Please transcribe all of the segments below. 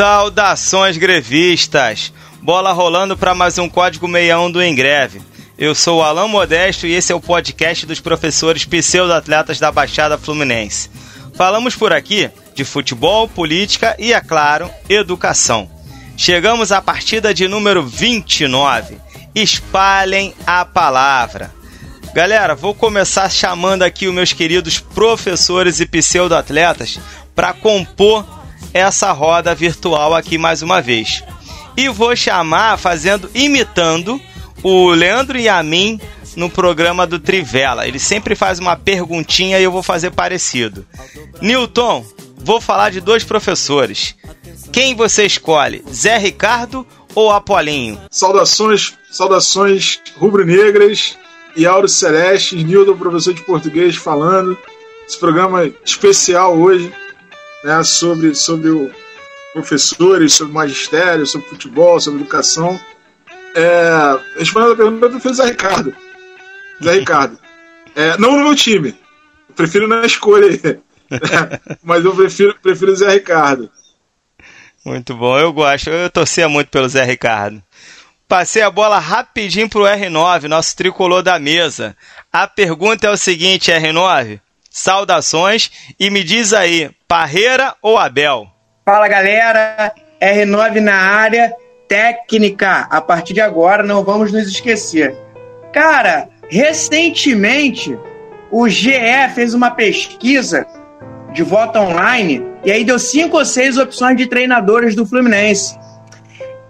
Saudações grevistas! Bola rolando para mais um Código 61 do Engreve. Eu sou o Alan Modesto e esse é o podcast dos professores pseudo-atletas da Baixada Fluminense. Falamos por aqui de futebol, política e, é claro, educação. Chegamos à partida de número 29. Espalhem a palavra. Galera, vou começar chamando aqui os meus queridos professores e pseudo-atletas para compor essa roda virtual aqui mais uma vez. E vou chamar fazendo imitando o Leandro Yamin no programa do Trivela. Ele sempre faz uma perguntinha e eu vou fazer parecido. Newton, vou falar de dois professores. Quem você escolhe, Zé Ricardo ou Apolinho? Saudações, saudações rubro-negras e Auro Celeste, Nildo, professor de português, falando. Esse programa especial hoje né, sobre, sobre o professores, sobre magistério, sobre futebol, sobre educação. É, respondendo a pergunta, eu prefiro Zé Ricardo. Zé Ricardo. É, não no meu time. Eu prefiro na escolha. É, mas eu prefiro, prefiro Zé Ricardo. Muito bom, eu gosto. Eu torcia muito pelo Zé Ricardo. Passei a bola rapidinho pro R9, nosso tricolor da mesa. A pergunta é o seguinte, R9. Saudações e me diz aí, Parreira ou Abel? Fala galera, R9 na área, técnica. A partir de agora não vamos nos esquecer. Cara, recentemente o GE fez uma pesquisa de voto online e aí deu cinco ou seis opções de treinadores do Fluminense.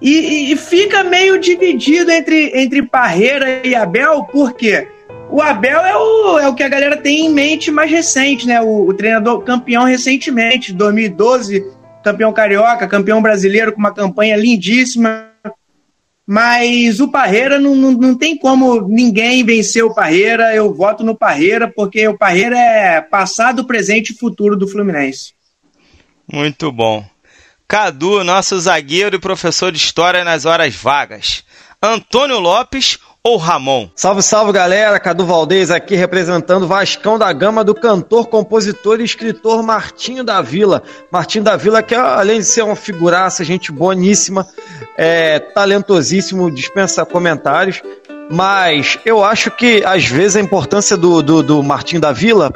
E, e, fica meio dividido entre, entre Parreira e Abel, por quê? O Abel é o, é o que a galera tem em mente mais recente, né? O, o treinador campeão recentemente, 2012, campeão carioca, campeão brasileiro com uma campanha lindíssima. Mas o Parreira não, não, não tem como ninguém vencer o Parreira. Eu voto no Parreira, porque o Parreira é passado, presente e futuro do Fluminense. Muito bom. Cadu, nosso zagueiro e professor de história nas horas vagas. Antônio Lopes ou Ramon? Salve, salve galera, Cadu Valdez aqui representando Vascão da Gama do cantor, compositor e escritor Martinho da Vila. Martinho da Vila que além de ser uma figuraça, gente boníssima, é, talentosíssimo, dispensa comentários, mas eu acho que às vezes a importância do, do, do da Vila,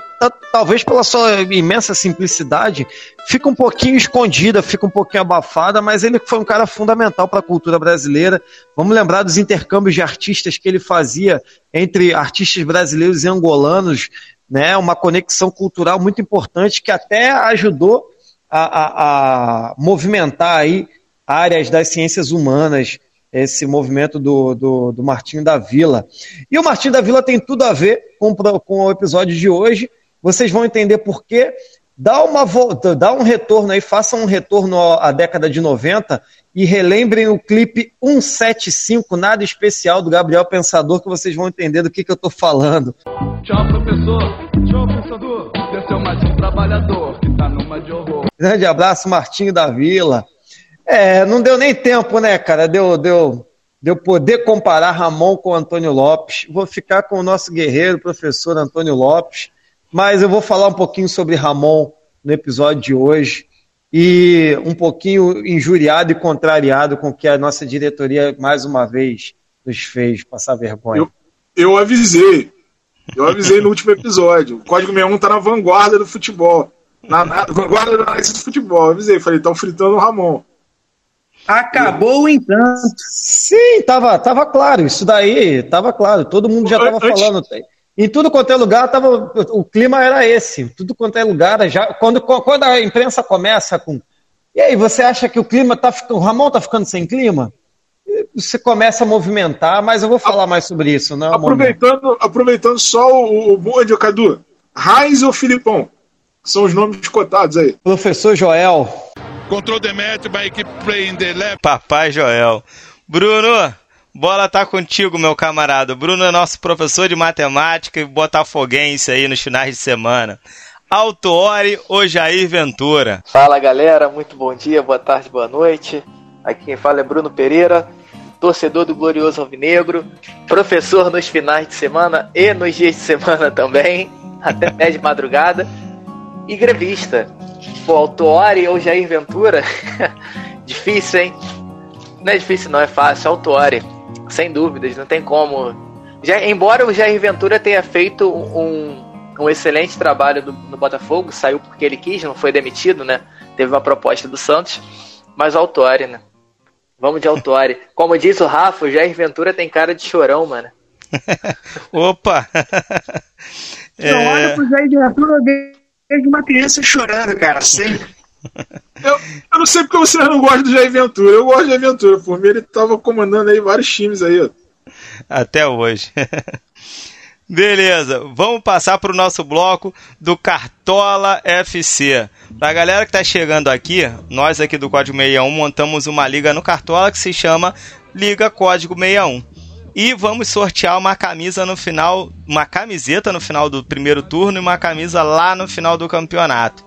talvez pela sua imensa simplicidade, fica um pouquinho escondida, fica um pouquinho abafada, mas ele foi um cara fundamental para a cultura brasileira. Vamos lembrar dos intercâmbios de artistas que ele fazia entre artistas brasileiros e angolanos, né? Uma conexão cultural muito importante que até ajudou a, a, a movimentar aí áreas das ciências humanas esse movimento do, do, do Martinho da Vila. E o Martinho da Vila tem tudo a ver com, com o episódio de hoje. Vocês vão entender por quê. Dá, uma volta, dá um retorno aí, façam um retorno à década de 90 e relembrem o clipe 175, nada especial, do Gabriel Pensador, que vocês vão entender do que, que eu estou falando. Tchau, professor. Tchau, pensador. Desceu mais um trabalhador que tá numa de horror. Grande abraço, Martinho da Vila. É, não deu nem tempo, né, cara? Deu, deu, deu poder comparar Ramon com Antônio Lopes. Vou ficar com o nosso guerreiro, professor Antônio Lopes, mas eu vou falar um pouquinho sobre Ramon no episódio de hoje e um pouquinho injuriado e contrariado com o que a nossa diretoria mais uma vez nos fez passar vergonha. Eu, eu avisei. Eu avisei no último episódio. O Código 61 está na vanguarda do futebol. Na, na vanguarda do futebol. Eu avisei. Falei, estão fritando o Ramon. Acabou o encanto. Sim, tava, tava claro. Isso daí tava claro. Todo mundo já tava falando. Em tudo quanto é lugar, tava, o clima era esse. Tudo quanto é lugar, já, quando, quando a imprensa começa com. E aí, você acha que o clima tá ficando. O Ramon tá ficando sem clima? Você começa a movimentar, mas eu vou falar mais sobre isso. Não, é aproveitando, aproveitando só o, o bonde, Cadu. Raiz ou Filipão? São os nomes cotados aí. Professor Joel. Control Demetrio by equipe playing the left. Papai Joel. Bruno, bola tá contigo, meu camarada. Bruno é nosso professor de matemática e botafoguense aí nos finais de semana. Autuori ou Jair Ventura? Fala galera, muito bom dia, boa tarde, boa noite. Aqui quem fala é Bruno Pereira, torcedor do Glorioso Alvinegro, professor nos finais de semana e nos dias de semana também, até de madrugada, e grevista o Autuori ou Jair Ventura, Difícil, hein? Não é difícil, não, é fácil. Autori. Sem dúvidas, não tem como. Já, embora o Jair Ventura tenha feito um, um excelente trabalho do, no Botafogo, saiu porque ele quis, não foi demitido, né? Teve uma proposta do Santos, mas o Autori, né? Vamos de Autori. Como diz o Rafa, o Jair Ventura tem cara de chorão, mano. Opa! Eu é... olho pro Jair Ventura vejo uma criança chorando, cara, sempre. Eu, eu não sei porque você não gosta do Jair Ventura. Eu gosto de Jair Ventura. Por mim, ele tava comandando aí vários times aí, ó. Até hoje. Beleza, vamos passar para o nosso bloco do Cartola FC. Para a galera que está chegando aqui, nós aqui do Código 61 montamos uma liga no Cartola que se chama Liga Código 61. E vamos sortear uma camisa no final, uma camiseta no final do primeiro turno e uma camisa lá no final do campeonato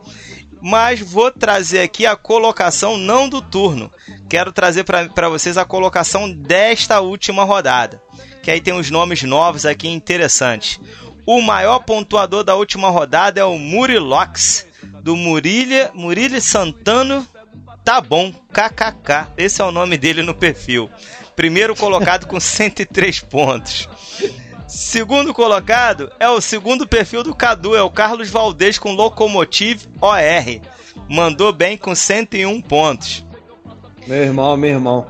mas vou trazer aqui a colocação não do turno. Quero trazer para vocês a colocação desta última rodada. Que aí tem uns nomes novos aqui interessantes. O maior pontuador da última rodada é o Murilox, do Murilha, Murilha Santano. Tá bom, KKK. Esse é o nome dele no perfil. Primeiro colocado com 103 pontos. Segundo colocado é o segundo perfil do Cadu, é o Carlos Valdez com Locomotive OR. Mandou bem com 101 pontos. Meu irmão, meu irmão.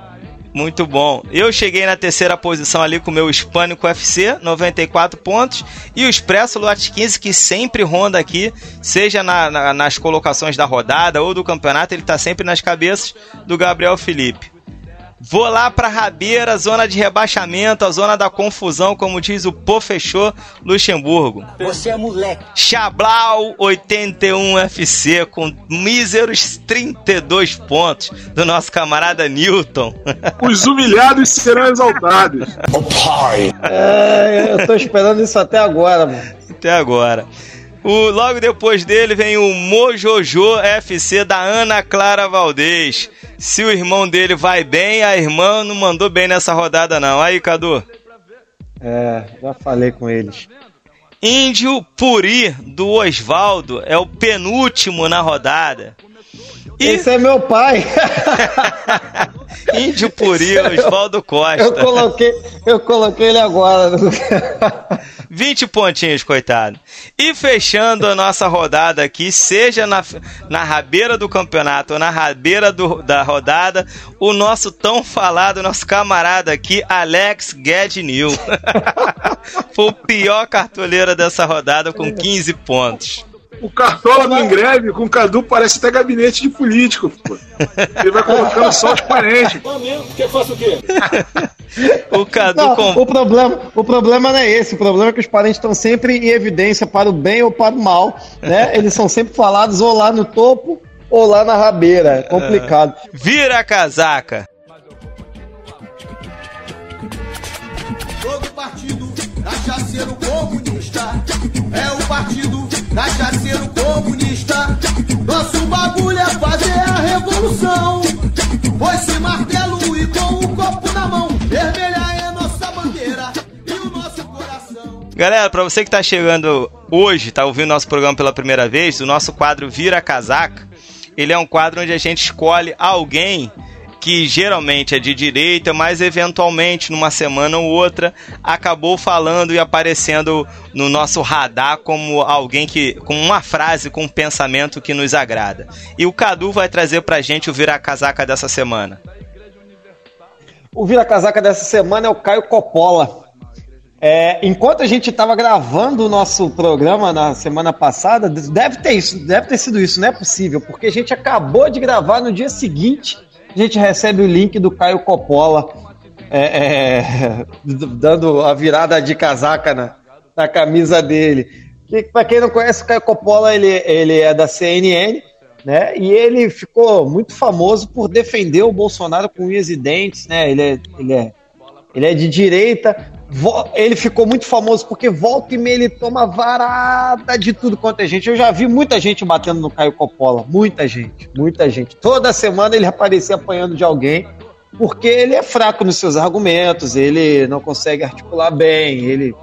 Muito bom. Eu cheguei na terceira posição ali com o meu Hispânico FC, 94 pontos. E o Expresso Lote 15, que sempre ronda aqui, seja na, na, nas colocações da rodada ou do campeonato, ele está sempre nas cabeças do Gabriel Felipe. Vou lá pra Rabeira, zona de rebaixamento, a zona da confusão, como diz o Pô Fechou Luxemburgo. Você é moleque. Chablau 81 FC com míseros 32 pontos do nosso camarada Newton. Os humilhados serão exaltados. Oh, pai. É, eu tô esperando isso até agora, mano. Até agora. O, logo depois dele vem o Mojojo FC da Ana Clara Valdez. Se o irmão dele vai bem, a irmã não mandou bem nessa rodada, não. Aí, Cadu. É, já falei com eles. Índio Puri, do Osvaldo, é o penúltimo na rodada. E... Esse é meu pai. Índio Puri, é Osvaldo Costa. Eu coloquei, eu coloquei ele agora. 20 pontinhos, coitado. E fechando a nossa rodada aqui, seja na, na rabeira do campeonato ou na rabeira do, da rodada, o nosso tão falado, nosso camarada aqui, Alex Gednil. Foi o pior cartoleiro dessa rodada com 15 pontos. O Cartola do greve com o Cadu parece até gabinete de político, pô. Ele vai colocando só os parentes. Faço o quê? o Cadu não, com... o, problema, o problema não é esse. O problema é que os parentes estão sempre em evidência para o bem ou para o mal. Né? Eles são sempre falados ou lá no topo ou lá na rabeira. É complicado. Uh, vira a casaca. Cachaceiro comunista é o partido cachaceiro comunista. Nosso bagulho é fazer a revolução. Foi-se martelo e com o copo na mão, vermelha é nossa bandeira e o nosso coração. Galera, para você que tá chegando hoje, tá ouvindo nosso programa pela primeira vez, o nosso quadro Vira Casaca, ele é um quadro onde a gente escolhe alguém que geralmente é de direita, mas eventualmente numa semana ou outra acabou falando e aparecendo no nosso radar como alguém que com uma frase, com um pensamento que nos agrada. E o Cadu vai trazer pra gente o vira casaca dessa semana. O vira casaca dessa semana é o Caio Coppola. É, enquanto a gente estava gravando o nosso programa na semana passada, deve ter isso, deve ter sido isso, não é possível, porque a gente acabou de gravar no dia seguinte a gente recebe o link do Caio Coppola é, é, dando a virada de casaca na, na camisa dele. Que, para quem não conhece, o Caio Coppola ele, ele é da CNN, né? E ele ficou muito famoso por defender o Bolsonaro com unhas e dentes, né? Ele é, ele é, ele é de direita. Ele ficou muito famoso porque volta e meia ele toma varada de tudo quanto é gente. Eu já vi muita gente batendo no Caio Coppola. Muita gente, muita gente. Toda semana ele aparecia apanhando de alguém porque ele é fraco nos seus argumentos, ele não consegue articular bem, ele.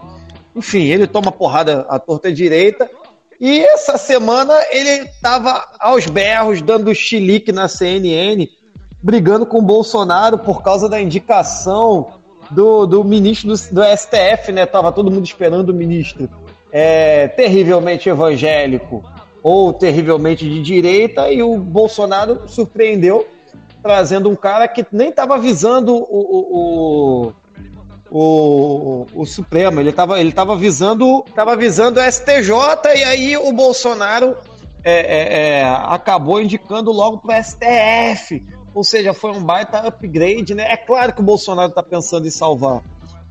Enfim, ele toma porrada à torta direita. E essa semana ele estava aos berros, dando chilique na CNN, brigando com o Bolsonaro por causa da indicação do, do ministro do, do STF, né? Tava todo mundo esperando o ministro é, terrivelmente evangélico ou terrivelmente de direita, e o Bolsonaro surpreendeu trazendo um cara que nem estava visando o, o, o, o, Supremo, ele estava ele tava visando, tava visando o STJ, e aí o Bolsonaro é, é, é, acabou indicando logo para o STF. Ou seja, foi um baita upgrade, né? É claro que o Bolsonaro está pensando em salvar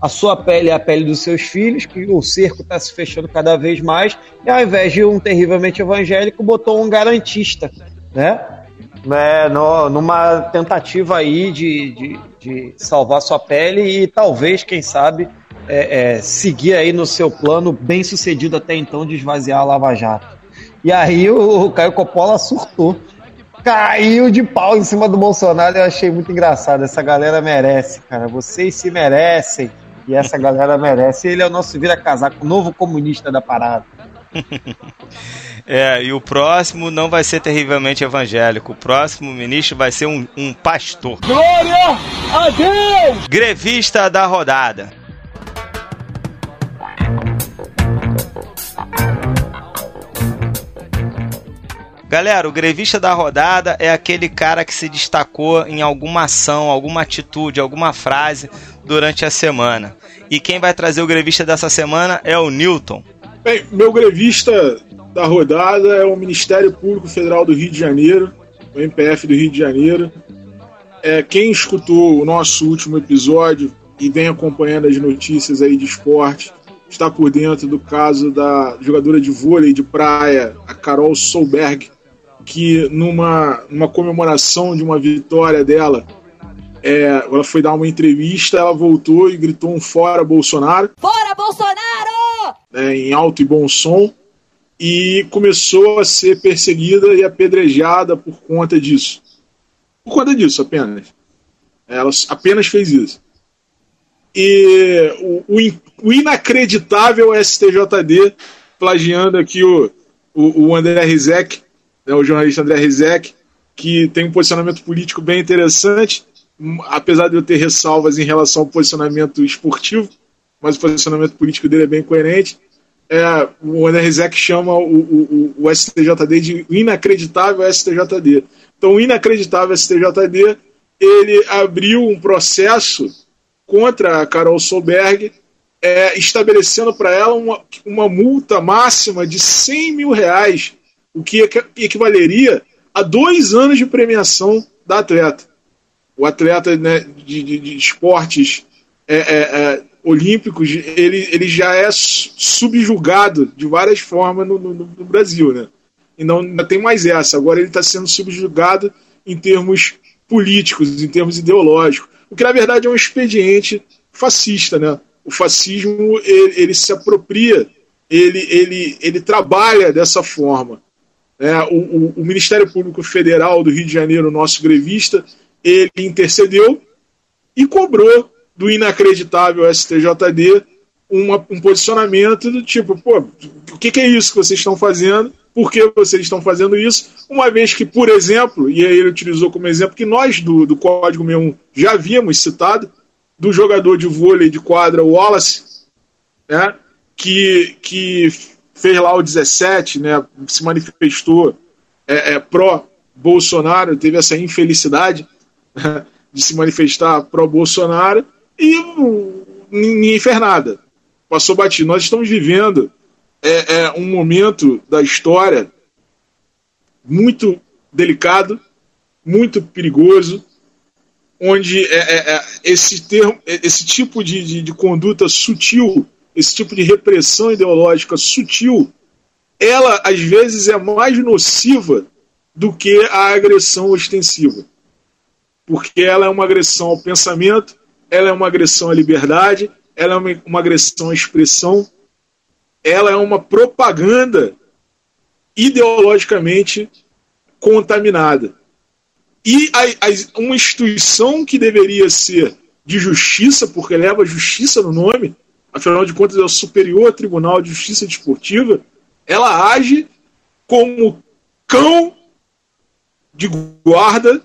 a sua pele e a pele dos seus filhos, que o cerco está se fechando cada vez mais, e ao invés de um terrivelmente evangélico, botou um garantista, né? né, no, numa tentativa aí de, de, de, salvar sua pele e talvez, quem sabe, é, é, seguir aí no seu plano bem sucedido até então de esvaziar a Lava Jato. E aí o, o Caio Coppola surtou. Caiu de pau em cima do Bolsonaro. Eu achei muito engraçado. Essa galera merece, cara. Vocês se merecem. E essa galera merece. Ele é o nosso vira-casaco, novo comunista da parada. É, e o próximo não vai ser terrivelmente evangélico. O próximo ministro vai ser um, um pastor. Glória a Deus! Grevista da rodada. Galera, o grevista da rodada é aquele cara que se destacou em alguma ação, alguma atitude, alguma frase durante a semana. E quem vai trazer o grevista dessa semana é o Newton. Bem, meu grevista da rodada é o Ministério Público Federal do Rio de Janeiro, o MPF do Rio de Janeiro. É, quem escutou o nosso último episódio e vem acompanhando as notícias aí de esporte, está por dentro do caso da jogadora de vôlei de praia, a Carol Solberg, que numa, numa comemoração de uma vitória dela, é, ela foi dar uma entrevista, ela voltou e gritou um fora Bolsonaro. Fora Bolsonaro! É, em alto e bom som e começou a ser perseguida e apedrejada por conta disso. Por conta disso, apenas. Ela apenas fez isso. E o, o, o inacreditável STJD, plagiando aqui o, o, o André Rizek, né, o jornalista André Rizek, que tem um posicionamento político bem interessante, apesar de eu ter ressalvas em relação ao posicionamento esportivo, mas o posicionamento político dele é bem coerente é, o André Rizek chama o, o, o, STJD de inacreditável STJD. Então, o inacreditável STJD ele abriu um processo contra a Carol Solberg, é, estabelecendo para ela uma, uma multa máxima de 100 mil reais, o que equivaleria a dois anos de premiação da atleta. O atleta né, de, de, de esportes é, é, é olímpicos, ele, ele já é subjugado de várias formas no, no, no Brasil, né? E não ainda tem mais essa. Agora ele está sendo subjugado em termos políticos, em termos ideológicos, o que na verdade é um expediente fascista, né? O fascismo ele, ele se apropria, ele, ele, ele trabalha dessa forma. Né? O, o, o Ministério Público Federal do Rio de Janeiro, nosso grevista, ele intercedeu e cobrou do inacreditável STJD uma, um posicionamento do tipo, pô, o que, que, é isso que vocês estão fazendo? Por que vocês estão fazendo isso? Uma vez que, por exemplo, e aí ele utilizou como exemplo que nós do, do Código 61 já havíamos citado, do jogador de vôlei de quadra Wallace, né, que, que fez lá o 17, né, se manifestou é, é, pró-Bolsonaro, teve essa infelicidade de se manifestar pró-Bolsonaro, e ninguém fez nada. Passou batido. Nós estamos vivendo é, é, um momento da história muito delicado, muito perigoso, onde é, é, é esse, termo, esse tipo de, de, de conduta sutil, esse tipo de repressão ideológica sutil, ela às vezes é mais nociva do que a agressão ostensiva. Porque ela é uma agressão ao pensamento, ela é uma agressão à liberdade, ela é uma, uma agressão à expressão, ela é uma propaganda ideologicamente contaminada. E a, a, uma instituição que deveria ser de justiça, porque leva justiça no nome, afinal de contas é o Superior Tribunal de Justiça Desportiva, ela age como cão de guarda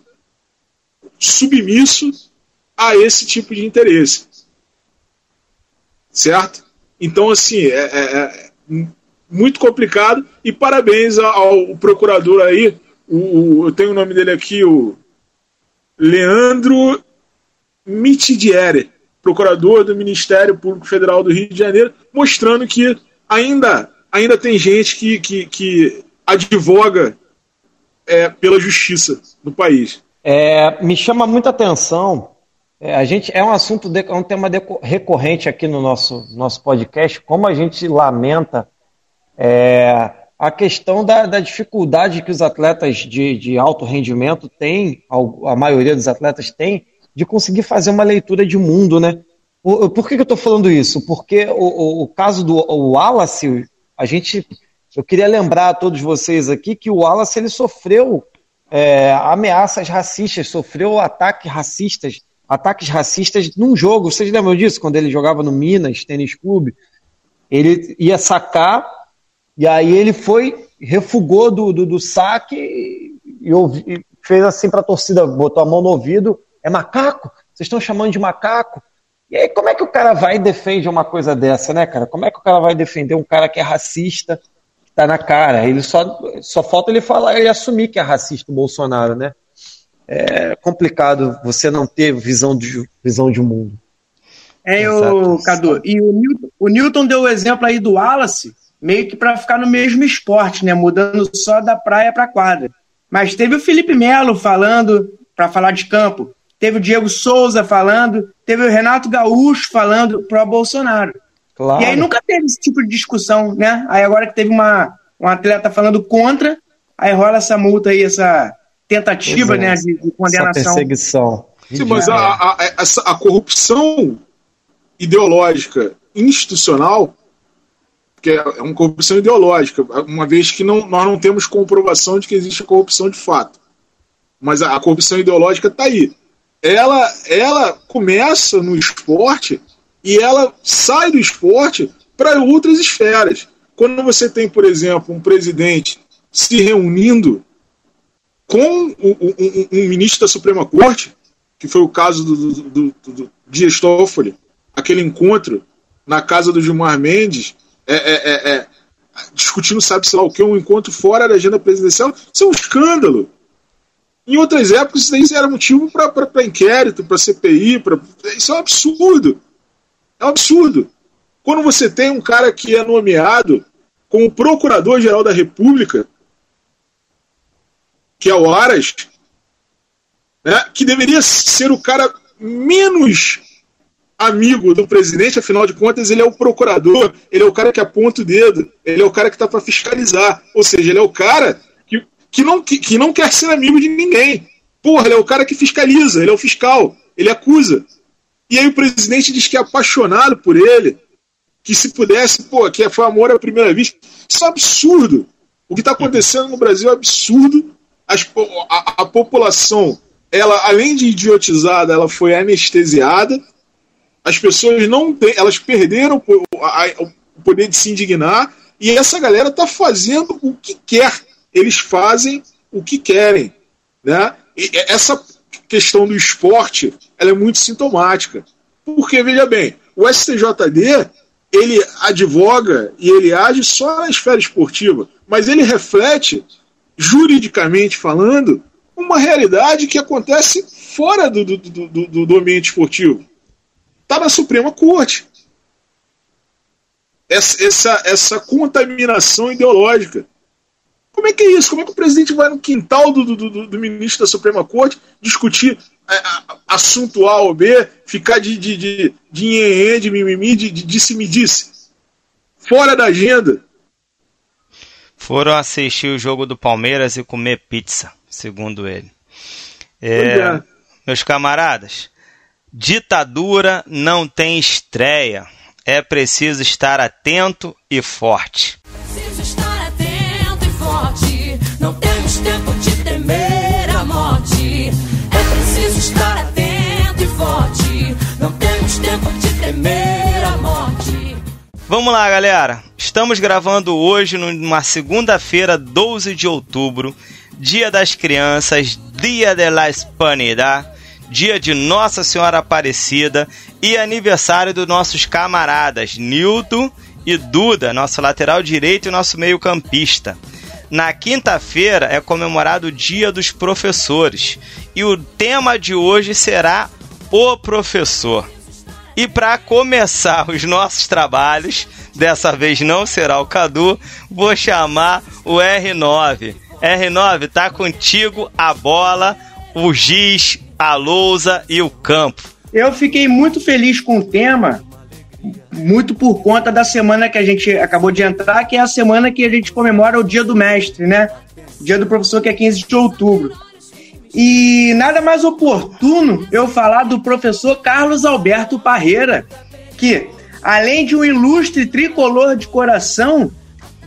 submisso a esse tipo de interesse. Certo? Então, assim, é, é, é muito complicado. E parabéns ao, procurador aí. O, o, eu tenho o nome dele aqui, o Leandro Mitidiere, procurador do Ministério Público Federal do Rio de Janeiro, mostrando que ainda, ainda tem gente que, que, que advoga é, pela justiça no país. É, me chama muita atenção. É, a gente é um assunto, de, é um tema de, recorrente aqui no nosso, nosso podcast, como a gente lamenta é, a questão da, da, dificuldade que os atletas de, de alto rendimento têm, a maioria dos atletas tem, de conseguir fazer uma leitura de mundo, né? Por que, que eu estou falando isso? Porque o, o, o caso do o Wallace, a gente eu queria lembrar a todos vocês aqui que o Wallace ele sofreu é, ameaças racistas, sofreu ataques racistas, ataques racistas num jogo. Vocês lembram disso? Quando ele jogava no Minas Tênis Clube, ele ia sacar e aí ele foi, refugou do, do, do saque e, ouvi, fez assim para a torcida, botou a mão no ouvido, é macaco? Vocês estão chamando de macaco? E aí como é que o cara vai e defende uma coisa dessa, né, cara? Como é que o cara vai defender um cara que é racista, tá na cara. Ele só, só falta ele falar e assumir que é racista o Bolsonaro, né? É complicado você não ter visão de, visão de mundo. É, o Cadu. E o Newton, o Newton deu o exemplo aí do Wallace, meio que para ficar no mesmo esporte, né? Mudando só da praia para quadra. Mas teve o Felipe Melo falando para falar de campo. Teve o Diego Souza falando, teve o Renato Gaúcho falando pro Bolsonaro. Claro. E aí nunca teve esse tipo de discussão, né? Aí agora que teve uma, um atleta falando contra, aí rola essa multa aí, essa tentativa né, de, de condenação. Essa perseguição. Sim, mas a, a, a, a corrupção ideológica institucional, que é uma corrupção ideológica, uma vez que não, nós não temos comprovação de que existe corrupção de fato. Mas a, a corrupção ideológica está aí. Ela, ela começa no esporte e ela sai do esporte para outras esferas. Quando você tem, por exemplo, um presidente se reunindo com um, um, um ministro da Suprema Corte, que foi o caso do, do, do, do Dias Toffoli, aquele encontro na casa do Gilmar Mendes, é, é, é, é discutindo sabe-se lá o que, um encontro fora da agenda presidencial, isso é um escândalo. Em outras épocas, isso era motivo para inquérito, para CPI, pra... isso é um absurdo. É um absurdo. Quando você tem um cara que é nomeado como Procurador-Geral da República, que é o Aras, né, que deveria ser o cara menos amigo do presidente, afinal de contas, ele é o procurador, ele é o cara que aponta o dedo, ele é o cara que está para fiscalizar. Ou seja, ele é o cara que, não, que, que não quer ser amigo de ninguém. Porra, ele é o cara que fiscaliza, ele é o fiscal, ele acusa. E aí o presidente diz que é apaixonado por ele, que se pudesse, pô, que foi amor à primeira vista. Isso é absurdo. O que está acontecendo no Brasil é absurdo. As, a, a, população, ela, além de idiotizada, ela foi anestesiada. As pessoas não têm, elas perderam o, a, o poder de se indignar. E essa galera está fazendo o que quer. Eles fazem o que querem. Né? E essa questão do esporte ela é muito sintomática. Porque, veja bem, o STJD ele advoga e ele age só na esfera esportiva, mas ele reflete, juridicamente falando, uma realidade que acontece fora do, do, do, do ambiente esportivo. Está na Suprema Corte. Essa, essa, essa contaminação ideológica. Como é que é isso? Como é que o presidente vai no quintal do, do, do ministro da Suprema Corte discutir é, assunto A ou B, ficar de, de, de, de nhenhen, de mimimi, de, de disse-me disse. Fora da agenda. Foram assistir o jogo do Palmeiras e comer pizza, segundo ele. É, é. Meus camaradas, ditadura não tem estreia. É preciso estar atento e forte. Temos tempo de temer a morte preciso estar atento e forte. Não temos tempo de temer a morte. Vamos lá, galera. Estamos gravando hoje numa segunda-feira, 12 de outubro, Dia das Crianças, Dia de la Hispanidad. dia de Nossa Senhora Aparecida e aniversário dos nossos camaradas Nilton e Duda, nosso lateral direito e nosso meio-campista. Na quinta-feira é comemorado o Dia dos Professores e o tema de hoje será O Professor. E para começar os nossos trabalhos, dessa vez não será o Cadu, vou chamar o R9. R9, tá contigo a bola, o giz, a lousa e o campo. Eu fiquei muito feliz com o tema, muito por conta da semana que a gente acabou de entrar, que é a semana que a gente comemora o Dia do Mestre, né? Dia do Professor, que é 15 de outubro. E nada mais oportuno eu falar do professor Carlos Alberto Parreira, que, além de um ilustre tricolor de coração,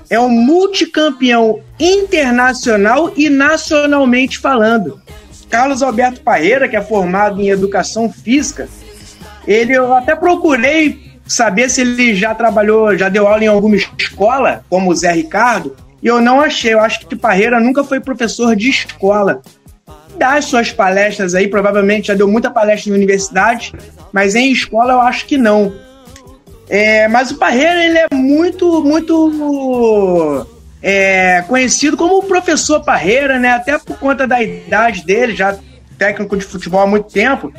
é um multicampeão internacional e nacionalmente falando. Carlos Alberto Parreira, que é formado em educação física, ele eu até procurei saber se ele já trabalhou, já deu aula em alguma escola, como o Zé Ricardo, e eu não achei. Eu acho que Parreira nunca foi professor de escola. Dá as suas palestras aí, provavelmente já deu muita palestra em universidade, mas em escola eu acho que não. É, mas o Parreira ele é muito, muito é, conhecido como o professor Parreira, né? Até por conta da idade dele, já técnico de futebol há muito tempo.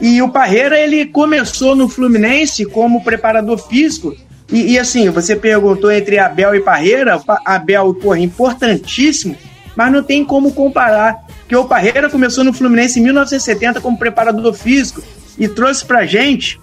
E o Parreira ele começou no Fluminense como preparador físico. E, e assim, você perguntou entre Abel e Parreira, Abel, porra, importantíssimo, mas não tem como comparar. Porque o Parreira começou no Fluminense em 1970 como preparador físico e trouxe pra gente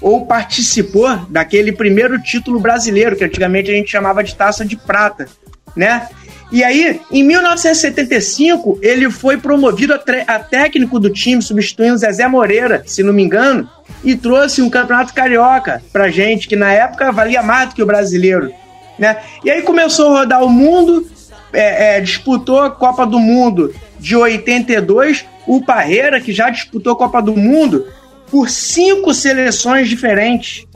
ou participou daquele primeiro título brasileiro, que antigamente a gente chamava de taça de prata, né? E aí, em 1975, ele foi promovido a, a, técnico do time, substituindo Zezé Moreira, se não me engano, e trouxe um campeonato carioca pra gente, que na época valia mais do que o brasileiro. Né? E aí começou a rodar o mundo, é, é, disputou a Copa do Mundo de 82, o Parreira, que já disputou a Copa do Mundo, por cinco seleções diferentes.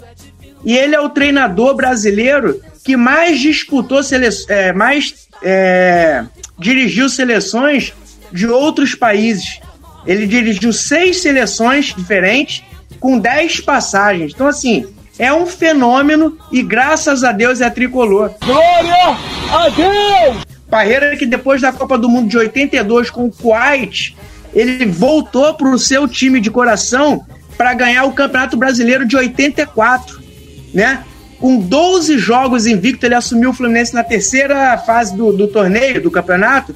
E ele é o treinador brasileiro que mais disputou sele é, mais é, dirigiu seleções de outros países. Ele dirigiu seis seleções diferentes com dez passagens. Então, assim, é um fenômeno e graças a Deus é tricolor. Glória a Deus! Parreira que depois da Copa do Mundo de 82 com o Kuwait, ele voltou para o seu time de coração para ganhar o Campeonato Brasileiro de 84, né? Com 12 jogos invicto, ele assumiu o Fluminense na terceira fase do, do torneio, do campeonato,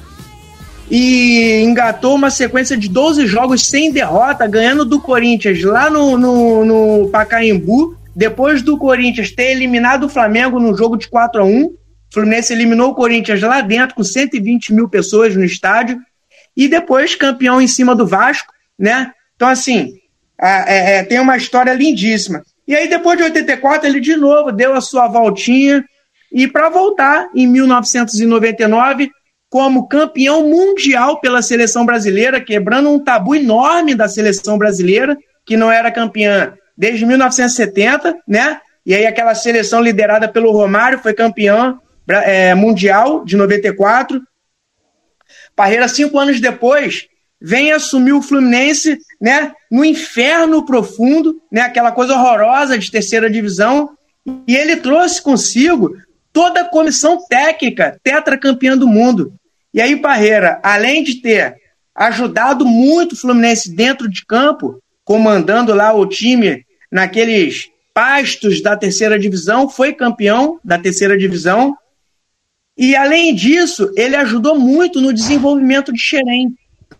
e engatou uma sequência de 12 jogos sem derrota, ganhando do Corinthians lá no, no, no Pacaembu, depois do Corinthians ter eliminado o Flamengo no jogo de 4 a 1 o Fluminense eliminou o Corinthians lá dentro com 120 mil pessoas no estádio, e depois campeão em cima do Vasco, né? Então, assim, é, é, tem uma história lindíssima. E aí, depois de 84, ele de novo deu a sua voltinha e para voltar em 1999 como campeão mundial pela seleção brasileira, quebrando um tabu enorme da seleção brasileira, que não era campeã desde 1970, né? E aí aquela seleção liderada pelo Romário foi campeã é, mundial de 94. Parreira, cinco anos depois, vem assumir o Fluminense, né, no inferno profundo, né, aquela coisa horrorosa de terceira divisão, e ele trouxe consigo toda a comissão técnica tetracampeã do mundo. E aí Parreira, além de ter ajudado muito o Fluminense dentro de campo, comandando lá o time naqueles pastos da terceira divisão, foi campeão da terceira divisão. E além disso, ele ajudou muito no desenvolvimento de Xerém.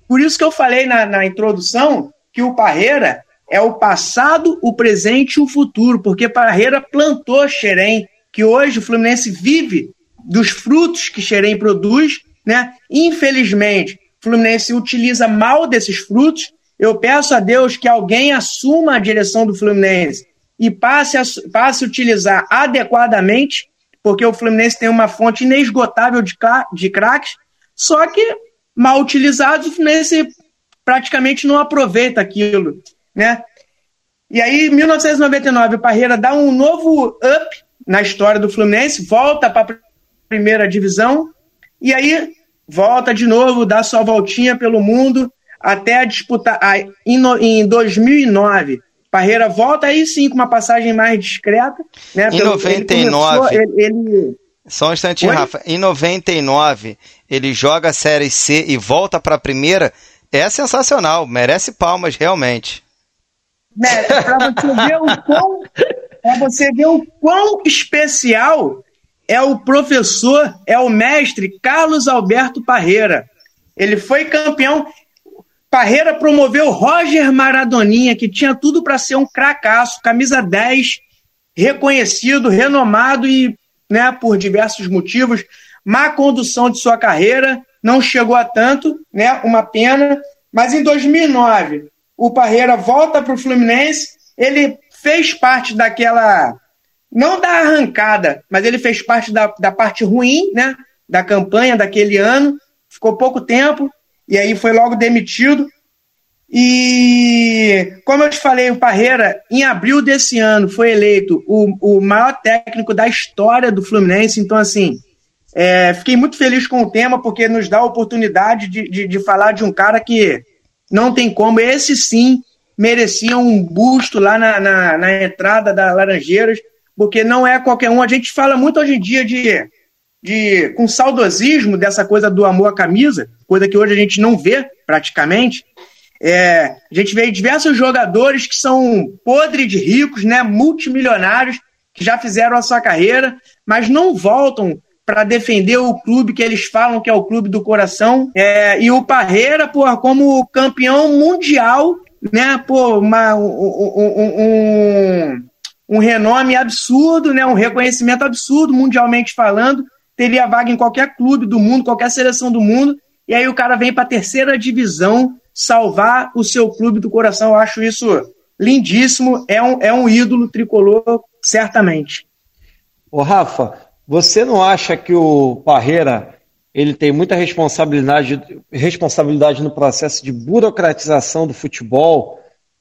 Por isso que eu falei na, na introdução que o Parreira é o passado, o presente e o futuro, porque Parreira plantou Xerém, que hoje o Fluminense vive dos frutos que Xerém produz, né? Infelizmente, o Fluminense utiliza mal desses frutos. Eu peço a Deus que alguém assuma a direção do Fluminense e passe a, passe a utilizar adequadamente, porque o Fluminense tem uma fonte inesgotável de, de craques, só que mal utilizados, o Fluminense praticamente não aproveita aquilo, né? E aí, em 1999, o Parreira dá um novo up na história do Fluminense, volta para a primeira divisão, e aí volta de novo, dá sua voltinha pelo mundo, até a disputar. Em, no, em 2009, Parreira volta aí sim com uma passagem mais discreta. Né, em 99. Ele, ele, ele... Só um instantinho, Oi? Rafa. Em 99, ele joga a Série C e volta para a primeira. É sensacional, merece palmas, realmente. Para você ver o quão, pra você ver o quão especial é o professor, é o mestre Carlos Alberto Parreira. Ele foi campeão. Parreira promoveu Roger Maradoninha, que tinha tudo para ser um cracaço, camisa 10, reconhecido, renomado e, né, por diversos motivos, má condução de sua carreira, não chegou a tanto, né, uma pena. Mas em 2009, o Parreira volta para o Fluminense, ele fez parte daquela, não da arrancada, mas ele fez parte da, da parte ruim, né, da campanha daquele ano, ficou pouco tempo, e aí foi logo demitido. E, como eu te falei, o Parreira, em abril desse ano, foi eleito o, o maior técnico da história do Fluminense. Então, assim, é, fiquei muito feliz com o tema, porque nos dá a oportunidade de, de, de, falar de um cara que não tem como. Esse sim merecia um busto lá na, na, na entrada da Laranjeiras, porque não é qualquer um. A gente fala muito hoje em dia de de com saudosismo dessa coisa do amor à camisa, coisa que hoje a gente não vê praticamente. É, a gente vê diversos jogadores que são podres de ricos, né, multimilionários, que já fizeram a sua carreira, mas não voltam para defender o clube que eles falam que é o clube do coração. É, e o Parreira, por como campeão mundial, né, por uma, um, um, um renome absurdo, né, um reconhecimento absurdo mundialmente falando teria vaga em qualquer clube do mundo, qualquer seleção do mundo, e aí o cara vem para a terceira divisão salvar o seu clube do coração. Eu acho isso lindíssimo, é um, é um ídolo tricolor, certamente. Ô Rafa, você não acha que o Parreira ele tem muita responsabilidade, responsabilidade no processo de burocratização do futebol,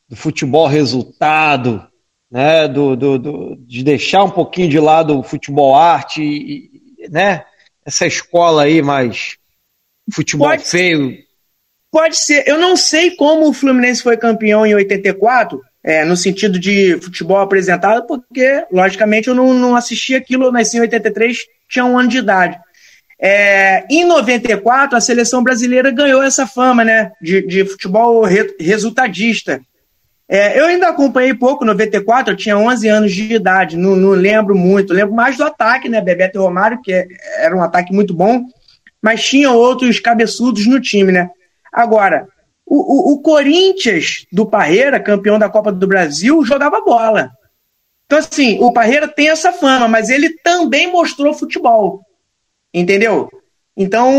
do futebol resultado, né, do, do, do de deixar um pouquinho de lado o futebol arte e, né? Essa escola aí mais futebol pode feio. Pode ser. Eu não sei como o Fluminense foi campeão em 84, é, no sentido de futebol apresentado, porque, logicamente, eu não, não assisti aquilo, eu nasci em 83, tinha um ano de idade. É, em 94, a seleção brasileira ganhou essa fama né, de, de futebol re, resultadista. É, eu ainda acompanhei pouco, 94, eu tinha 11 anos de idade, não, não lembro muito. Lembro mais do ataque, né? Bebeto e Romário, que era um ataque muito bom, mas tinha outros cabeçudos no time, né? Agora, o, o, o Corinthians do Parreira, campeão da Copa do Brasil, jogava bola. Então, assim, o Parreira tem essa fama, mas ele também mostrou futebol. Entendeu? Então,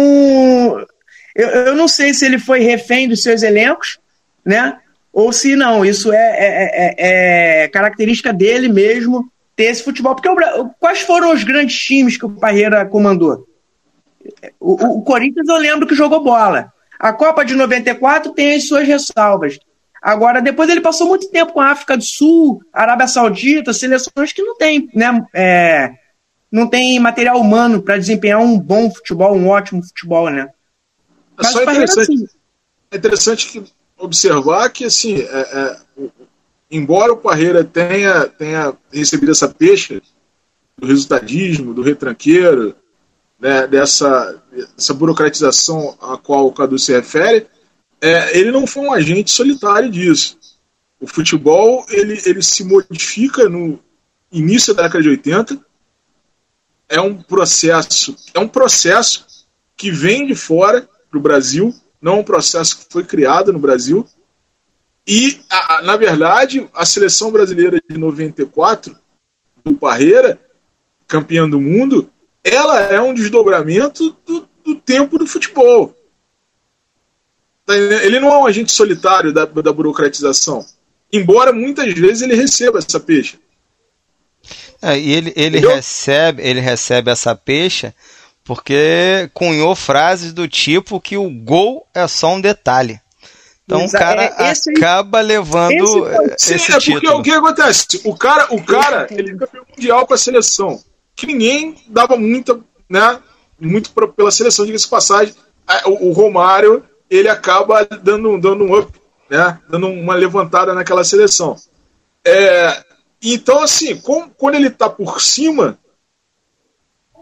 eu, eu não sei se ele foi refém dos seus elencos, né? ou se não, isso é, é, é, é característica dele mesmo ter esse futebol. Porque o, quais foram os grandes times que o Parreira comandou? O, o, Corinthians eu lembro que jogou bola. A Copa de 94 tem as suas ressalvas. Agora, depois ele passou muito tempo com a África do Sul, Arábia Saudita, seleções que não tem, né, é, não tem material humano para desempenhar um bom futebol, um ótimo futebol, né? É só interessante, assim, é interessante que observar que, assim, é, é, embora o Parreira tenha, tenha recebido essa peixe do resultadismo, do retranqueiro, né, dessa, dessa burocratização a qual o Cadu se refere, é, ele não foi um agente solitário disso. O futebol ele, ele se modifica no início da década de 80. É um processo, é um processo que vem de fora para o Brasil não é um processo que foi criado no Brasil. E, a, na verdade, a seleção brasileira de 94, do Parreira, campeã do mundo, ela é um desdobramento do, do tempo do futebol. Tá ele não é um agente solitário da, da burocratização. Embora muitas vezes ele receba essa peixe. É, e ele, ele recebe, ele recebe essa peixe porque cunhou frases do tipo que o gol é só um detalhe. Então o cara é, esse, acaba levando esse, esse, esse é porque o que acontece? O cara, o cara, ele campeão mundial com a seleção, que ninguém dava muita, né, muito pra, pela seleção, diga-se passagem. O, o Romário ele acaba dando, dando um up, né? dando uma levantada naquela seleção. É, então, assim, com, quando ele está por cima,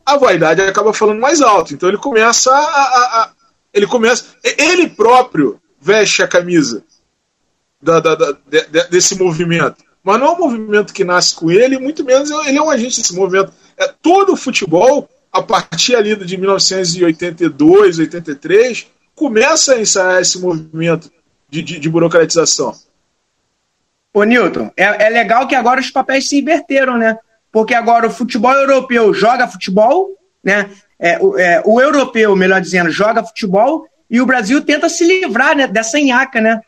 a vaidade acaba falando mais alto. Então ele começa a, a, a ele começa, ele próprio veste a camisa da, da, da, de, desse movimento. Mas não é um movimento que nasce com ele, muito menos ele é um agente desse movimento. É, todo o futebol, a partir ali de 1982, 83, começa a ensaiar esse movimento de, de, de burocratização. Ô, Newton, é, é legal que agora os papéis se inverteram, né? Porque agora o futebol europeu joga futebol, né? É, o, é, o europeu, melhor dizendo, joga futebol e o Brasil tenta se livrar né, dessa enhaca, né?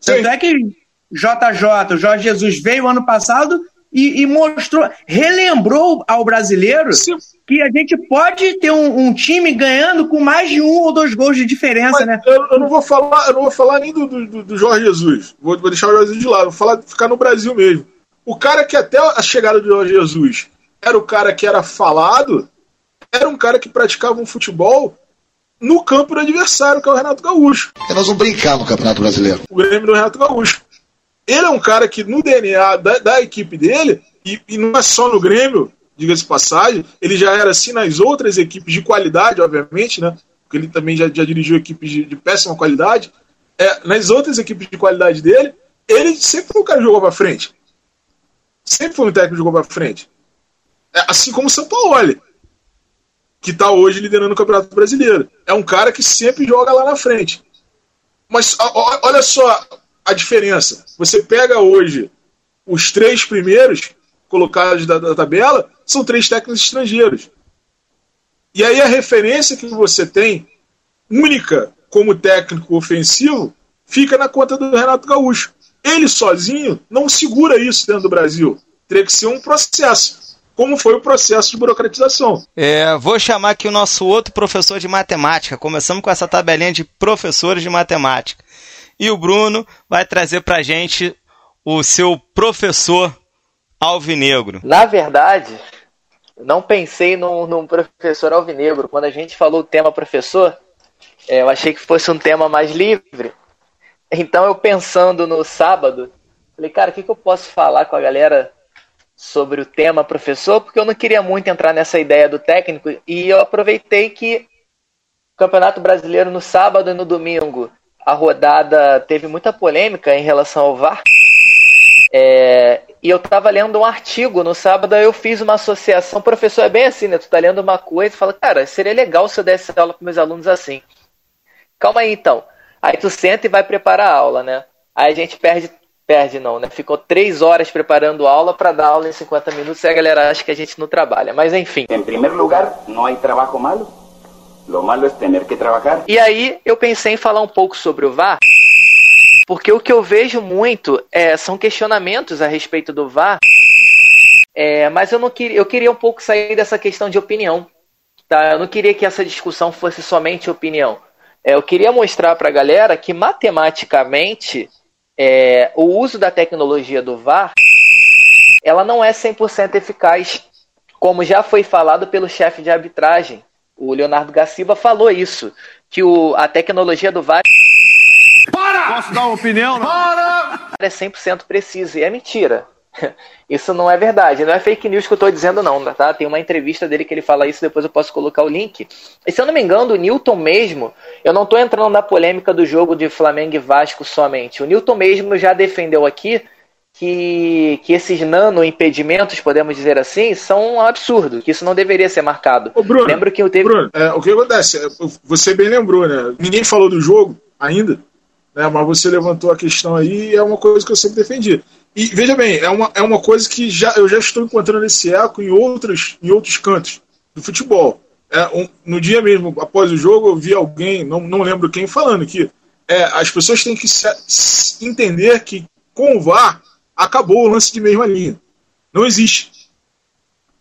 Sim. Tanto é que JJ, o Jorge Jesus, veio ano passado e, e mostrou, relembrou ao brasileiro Sim. que a gente pode ter um, um, time ganhando com mais de um ou dois gols de diferença, Mas né? Eu, eu, não vou falar, eu não vou falar nem do, do, do Jorge Jesus. Vou, vou, deixar o Jorge Jesus de lado, vou falar, ficar no Brasil mesmo. O cara que até a chegada do Jorge Jesus era o cara que era falado, era um cara que praticava um futebol no campo do adversário, que é o Renato Gaúcho. E nós vamos brincar no Campeonato Brasileiro. O Grêmio do Renato Gaúcho. Ele é um cara que, no DNA da, da equipe dele, e, e, não é só no Grêmio, diga-se passagem, ele já era assim nas outras equipes de qualidade, obviamente, né? Porque ele também já, já dirigiu equipes de, de péssima qualidade. É, nas outras equipes de qualidade dele, ele sempre foi um cara que jogou pra frente. Sempre foi um técnico que jogou pra frente. É, assim como o São Paulo que está hoje liderando o Campeonato Brasileiro. É um cara que sempre joga lá na frente. Mas olha só a diferença. Você pega hoje os três primeiros colocados da, da tabela, são três técnicos estrangeiros. E aí a referência que você tem, única como técnico ofensivo, fica na conta do Renato Gaúcho. Ele sozinho não segura isso dentro do Brasil. Teria que ser um processo como foi o processo de burocratização. É, vou chamar aqui o nosso outro professor de matemática. Começamos com essa tabelinha de professores de matemática. E o Bruno vai trazer para gente o seu professor alvinegro. Na verdade, não pensei num, num professor alvinegro. Quando a gente falou o tema professor, é, eu achei que fosse um tema mais livre. Então, eu pensando no sábado, falei, cara, o que, que eu posso falar com a galera sobre o tema professor, porque eu não queria muito entrar nessa ideia do técnico e eu aproveitei que o Campeonato Brasileiro no sábado e no domingo a rodada teve muita polêmica em relação ao VAR. É, e eu estava lendo um artigo no sábado, eu fiz uma associação. O professor é bem assim, né? Tu tá lendo uma coisa e fala, cara, seria legal se eu desse aula para meus alunos assim. Calma aí então. Aí tu senta e vai preparar a aula, né? Aí a gente perde perde não, né? Ficou três horas preparando aula para dar aula em 50 minutos e a galera acha que a gente não trabalha. Mas enfim. Em primeiro lugar, não há trabalho malo. Lo malo é ter que trabalhar. E aí eu pensei em falar um pouco sobre o VAR, porque o que eu vejo muito é, são questionamentos a respeito do VAR. É, mas eu não queria, eu queria um pouco sair dessa questão de opinião. Tá? Eu não queria que essa discussão fosse somente opinião. É, eu queria mostrar para a galera que matematicamente é, o uso da tecnologia do VAR ela não é 100% eficaz, como já foi falado pelo chefe de arbitragem. O Leonardo Gaciba falou isso, que o, a tecnologia do VAR Para! Posso dar uma opinião? Não? Para! É 100% preciso, e é mentira. Isso não é verdade, não é fake news que eu estou dizendo não, tá? Tem uma entrevista dele que ele fala isso, depois eu posso colocar o link. E se eu não me engano, o Newton mesmo, eu não estou entrando na polêmica do jogo de Flamengo e Vasco somente. O Newton mesmo já defendeu aqui que, que esses nano impedimentos, podemos dizer assim, são um absurdo, que isso não deveria ser marcado. Ô Bruno, Lembro que eu teve... Bruno, é, o que acontece? É, você bem lembrou, né? Ninguém falou do jogo ainda, né? mas você levantou a questão aí e é uma coisa que eu sempre defendi e veja bem, é uma, é uma coisa que já, eu já estou encontrando esse eco em outros, em outros cantos do futebol. É, um, no dia mesmo, após o jogo, eu vi alguém, não, não lembro quem, falando que é, as pessoas têm que se, entender que com o VAR acabou o lance de mesma linha. Não existe.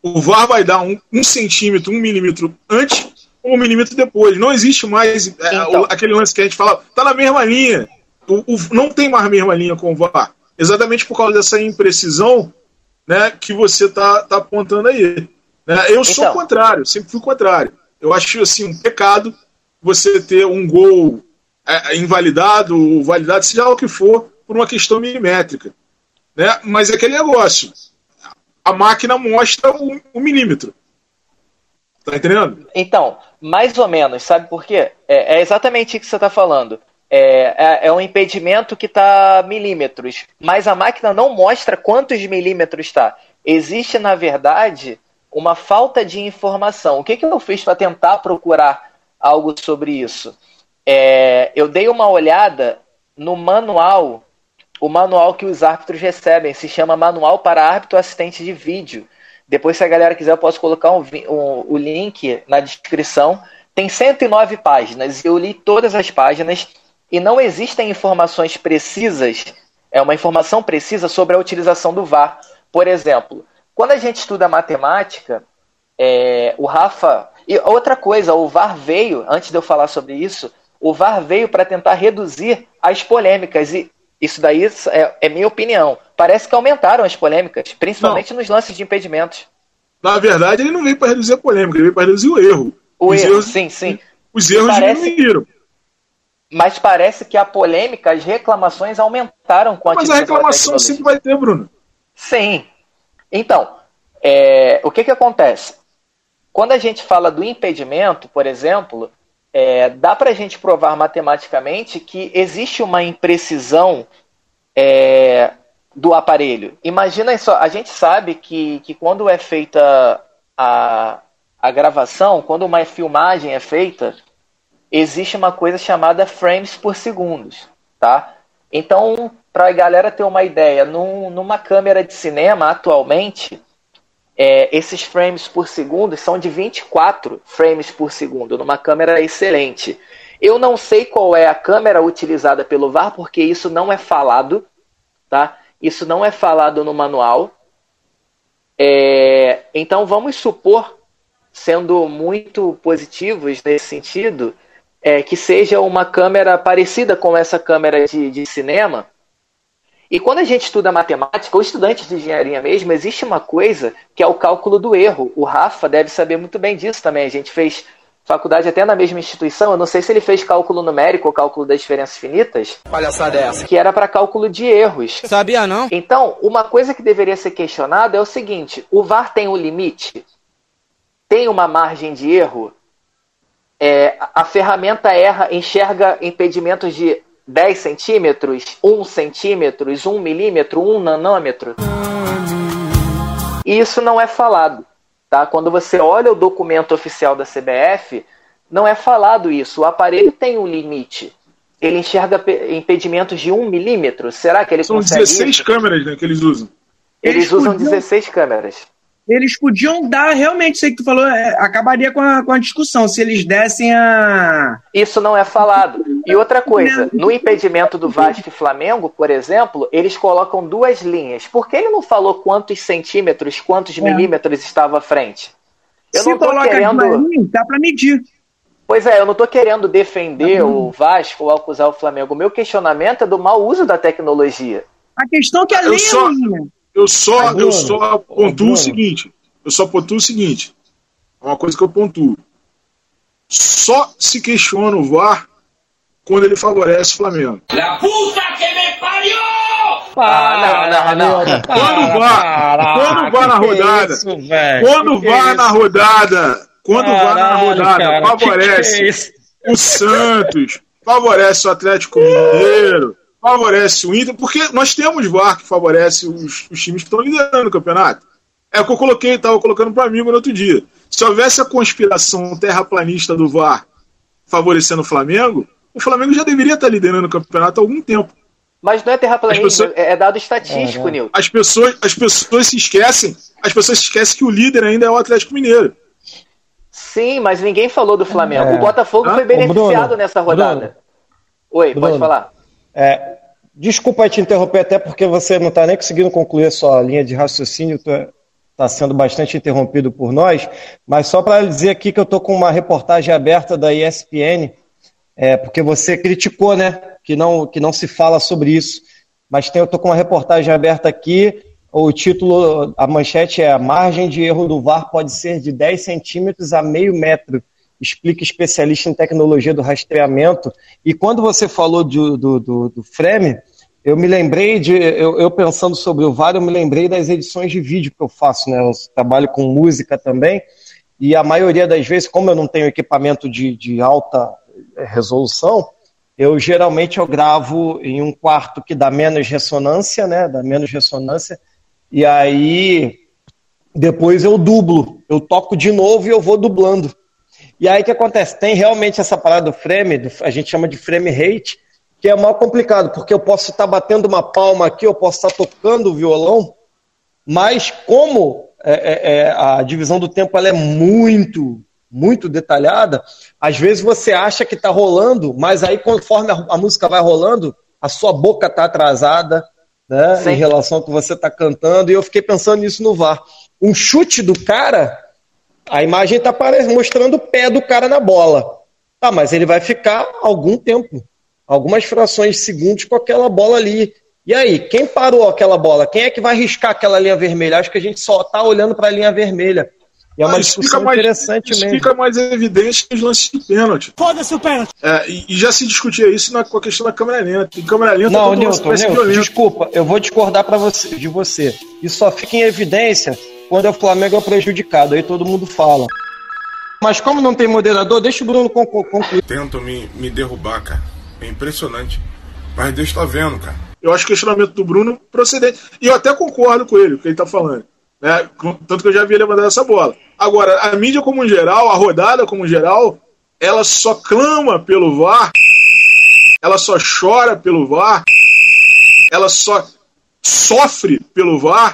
O VAR vai dar um, um centímetro, um milímetro antes, um milímetro depois. Não existe mais é, então. aquele lance que a gente fala, tá na mesma linha. O, o, não tem mais a mesma linha com o VAR exatamente por causa dessa imprecisão né, que você está tá apontando aí. Né? Eu sou então. o contrário, sempre fui o contrário. Eu acho assim um pecado você ter um gol é invalidado ou validado, seja lá o que for, por uma questão milimétrica. Né? Mas é aquele negócio. A máquina mostra o, milímetro. Tá entendendo? Então, mais ou menos, sabe por quê? É, é exatamente o que você está falando. É, é, é, um impedimento que está milímetros, mas a máquina não mostra quantos milímetros está. Existe, na verdade, uma falta de informação. O que, que eu fiz para tentar procurar algo sobre isso? É, eu dei uma olhada no manual, o manual que os árbitros recebem, se chama Manual para Árbitro Assistente de Vídeo. Depois, se a galera quiser, eu posso colocar um, um, o link na descrição. Tem 109 páginas, eu li todas as páginas e não existem informações precisas, é uma informação precisa sobre a utilização do VAR. Por exemplo, quando a gente estuda matemática, é, o Rafa. E outra coisa, o VAR veio, antes de eu falar sobre isso, o VAR veio para tentar reduzir as polêmicas. E isso daí é, é, minha opinião. Parece que aumentaram as polêmicas, principalmente não. nos lances de impedimentos. Na verdade, ele não veio para reduzir a polêmica, ele veio para reduzir o erro. O os erro, erros, sim, sim. Os erros parece... diminuíram mas parece que a polêmica, as reclamações aumentaram com a Mas a reclamação sempre vai ter, Bruno. Sim. Então, é, o que, que acontece? Quando a gente fala do impedimento, por exemplo, é, dá para a gente provar matematicamente que existe uma imprecisão é, do aparelho. Imagina só, a gente sabe que, que quando é feita a, a gravação, quando uma filmagem é feita, existe uma coisa chamada frames por segundo, tá? Então, para a galera ter uma ideia, num, numa câmera de cinema atualmente, é, esses frames por segundo são de 24 frames por segundo, numa câmera excelente. Eu não sei qual é a câmera utilizada pelo VAR, porque isso não é falado, tá? Isso não é falado no manual. É, então vamos supor, sendo muito positivos nesse sentido, é, que seja uma câmera parecida com essa câmera de, de cinema. E quando a gente estuda matemática, ou estudantes de engenharia mesmo, existe uma coisa que é o cálculo do erro. O Rafa deve saber muito bem disso também. A gente fez faculdade até na mesma instituição. Eu não sei se ele fez cálculo numérico ou cálculo das diferenças finitas. Palhaçada é essa? Que era para cálculo de erros. Sabia não? Então, uma coisa que deveria ser questionada é o seguinte: o VAR tem um limite? Tem uma margem de erro? é, a ferramenta erra, enxerga impedimentos de 10 centímetros, 1 centímetros, 1 milímetro, 1 nanômetro. E isso não é falado. Tá? Quando você olha o documento oficial da CBF, não é falado isso. O aparelho tem um limite. Ele enxerga impedimentos de 1 milímetro. Será que ele São consegue 16 isso? câmeras né, que eles usam. Eles, eles usam podiam... 16 câmeras eles podiam dar realmente isso aí que tu falou, é, acabaria com a, com a discussão, se eles dessem a. Isso não é falado. E outra coisa, no impedimento do Vasco e Flamengo, por exemplo, eles colocam duas linhas. Por que ele não falou quantos centímetros, quantos é. milímetros estava à frente? Eu se não tô querendo. Linhas, dá para medir. Pois é, eu não estou querendo defender uhum. o Vasco ou acusar o Flamengo. O meu questionamento é do mau uso da tecnologia. A questão é que a linha. Só... Eu só, eu só pontuo o seguinte. Eu só pontuo o seguinte. Uma coisa que eu pontuo. Só se questiona o VAR quando ele favorece o Flamengo. La puta que me pariu! Ah, não, não, não. Quando o VAR, quando o VAR na rodada, isso, quando o VAR na rodada, quando o VAR na rodada cara, favorece que que é o Santos, favorece o Atlético Mineiro, favorece o Inter, porque nós temos VAR que favorece os, os times que estão liderando o campeonato. É o que eu coloquei, estava colocando para amigo no outro dia. Se houvesse a conspiração terraplanista do VAR favorecendo o Flamengo, o Flamengo já deveria estar liderando o campeonato há algum tempo. Mas não é terraplanismo, pessoas... é dado estatístico, é, Nilton. As pessoas, as pessoas se esquecem, as pessoas se esquecem que o líder ainda é o Atlético Mineiro. Sim, mas ninguém falou do Flamengo. É. O Botafogo ah? foi beneficiado Bruno, nessa rodada. Bruno, Oi, Bruno, pode falar. É, desculpa te interromper, até porque você não está nem conseguindo concluir a sua linha de raciocínio, está sendo bastante interrompido por nós, mas só para dizer aqui que eu estou com uma reportagem aberta da ESPN, é, porque você criticou, né, que não, que não se fala sobre isso, mas tem, eu estou com uma reportagem aberta aqui, o título, a manchete é a margem de erro do VAR pode ser de 10 centímetros a meio metro explica especialista em tecnologia do rastreamento. E quando você falou do, do, do, do frame, eu me lembrei de, eu, eu, pensando sobre o VAR, eu me lembrei das edições de vídeo que eu faço, né? Eu trabalho com música também, e a maioria das vezes, como eu não tenho equipamento de, de alta resolução, eu geralmente eu gravo em um quarto que dá menos ressonância, né? Dá menos ressonância, e aí depois eu dublo, eu toco de novo e eu vou dublando. E aí o que acontece? Tem realmente essa parada do frame, do, a gente chama de frame rate, que é mal complicado, porque eu posso estar batendo uma palma aqui, eu posso estar tocando o violão, mas como é, é, é a divisão do tempo ela é muito, muito detalhada, às vezes você acha que está rolando, mas aí conforme a, a, música vai rolando, a sua boca está atrasada né, em relação ao que você está cantando, e eu fiquei pensando nisso no VAR. Um chute do cara a imagem está mostrando o pé do cara na bola. Tá, mas ele vai ficar algum tempo, algumas frações de segundos com aquela bola ali. E aí, quem parou aquela bola? Quem é que vai riscar aquela linha vermelha? Acho que a gente só está olhando para a linha vermelha. E é uma ah, discussão mais, interessante isso mesmo. fica mais evidente nos lances de pênalti. Foda-se o pênalti. É, e, e, já se discutia isso na, com a questão da câmera lenta. Em câmera lenta, não, Newton, Newton desculpa, eu vou discordar para você, de você. Isso só fica em evidência quando é o Flamengo é prejudicado, aí todo mundo fala. Mas como não tem moderador, deixa o Bruno concluir. Tentam me, me derrubar, cara. É impressionante. Mas Deus está vendo, cara. Eu acho o questionamento do Bruno procedente. E eu até concordo com ele, o que ele está falando. Né? Tanto que eu já havia levantado essa bola. Agora, a mídia como geral, a rodada como geral, ela só clama pelo VAR, ela só chora pelo VAR, ela só sofre pelo VAR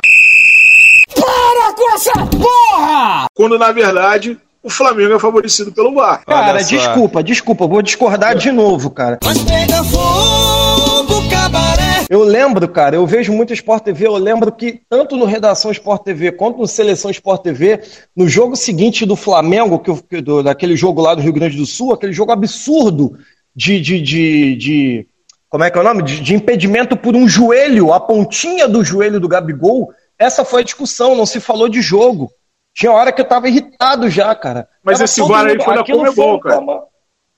essa porra! Quando na verdade o Flamengo é favorecido pelo VAR. Cara, desculpa, desculpa, vou discordar de novo, cara. Mas pega fogo, cabaré. Eu lembro, cara, eu vejo muito Sport TV, eu lembro que tanto no Redação Sport TV quanto no Seleção Sport TV, no jogo seguinte do Flamengo, que, do, daquele jogo lá do Rio Grande do Sul, aquele jogo absurdo de, de, de, de como é que é o nome? De, de impedimento por um joelho, a pontinha do joelho do Gabigol, essa foi a discussão, não se falou de jogo. Tinha hora que eu tava irritado já, cara. Mas esse VAR aí foi da Comebol, cara. Uma...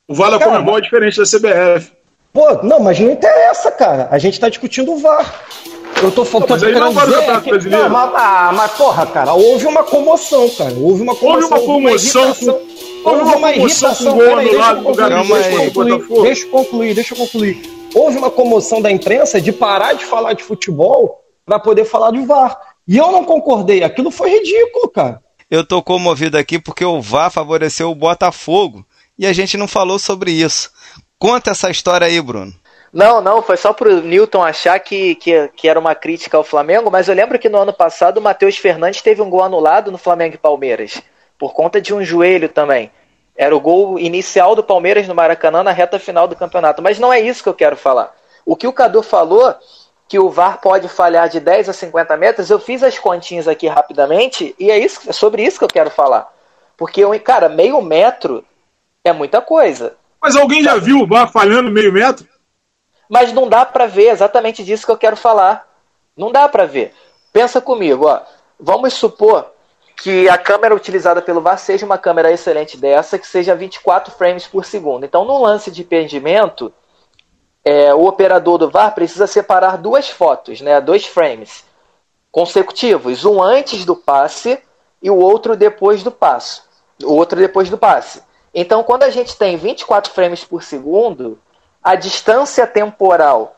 O VAR da Comebol é diferente da CBF. Pô, não, mas não interessa, cara. A gente tá discutindo o VAR. Eu tô falando. Mas aí não brasileiro. Não, mas, ah, mas porra, cara, houve uma comoção, cara. Houve uma comoção. Houve uma comoção com. Houve uma, uma irritação. Pera aí, deixa eu concluir. Deixa eu concluir, deixa eu concluir. Houve uma comoção da imprensa de parar de falar de futebol para poder falar do VAR. E eu não concordei. Aquilo foi ridículo, cara. Eu tô comovido aqui porque o VAR favoreceu o Botafogo e a gente não falou sobre isso. Conta essa história aí, Bruno. Não, não, foi só pro Newton achar que, que, que, era uma crítica ao Flamengo, mas eu lembro que no ano passado o Matheus Fernandes teve um gol anulado no Flamengo e Palmeiras, por conta de um joelho também. Era o gol inicial do Palmeiras no Maracanã na reta final do campeonato. Mas não é isso que eu quero falar. O que o Cadu falou que o VAR pode falhar de 10 a 50 metros, eu fiz as continhas aqui rapidamente e é, isso, é sobre isso que eu quero falar. Porque, cara, meio metro é muita coisa. Mas alguém já viu o VAR falhando meio metro? Mas não dá para ver, exatamente disso que eu quero falar. Não dá para ver. Pensa comigo, ó. Vamos supor que a câmera utilizada pelo VAR seja uma câmera excelente dessa, que seja 24 frames por segundo. Então, no lance de impedimento, é, o operador do VAR precisa separar duas fotos, né, dois frames consecutivos, um antes do passe e o outro depois do passo, o outro depois do passe. Então, quando a gente tem 24 frames por segundo, a distância temporal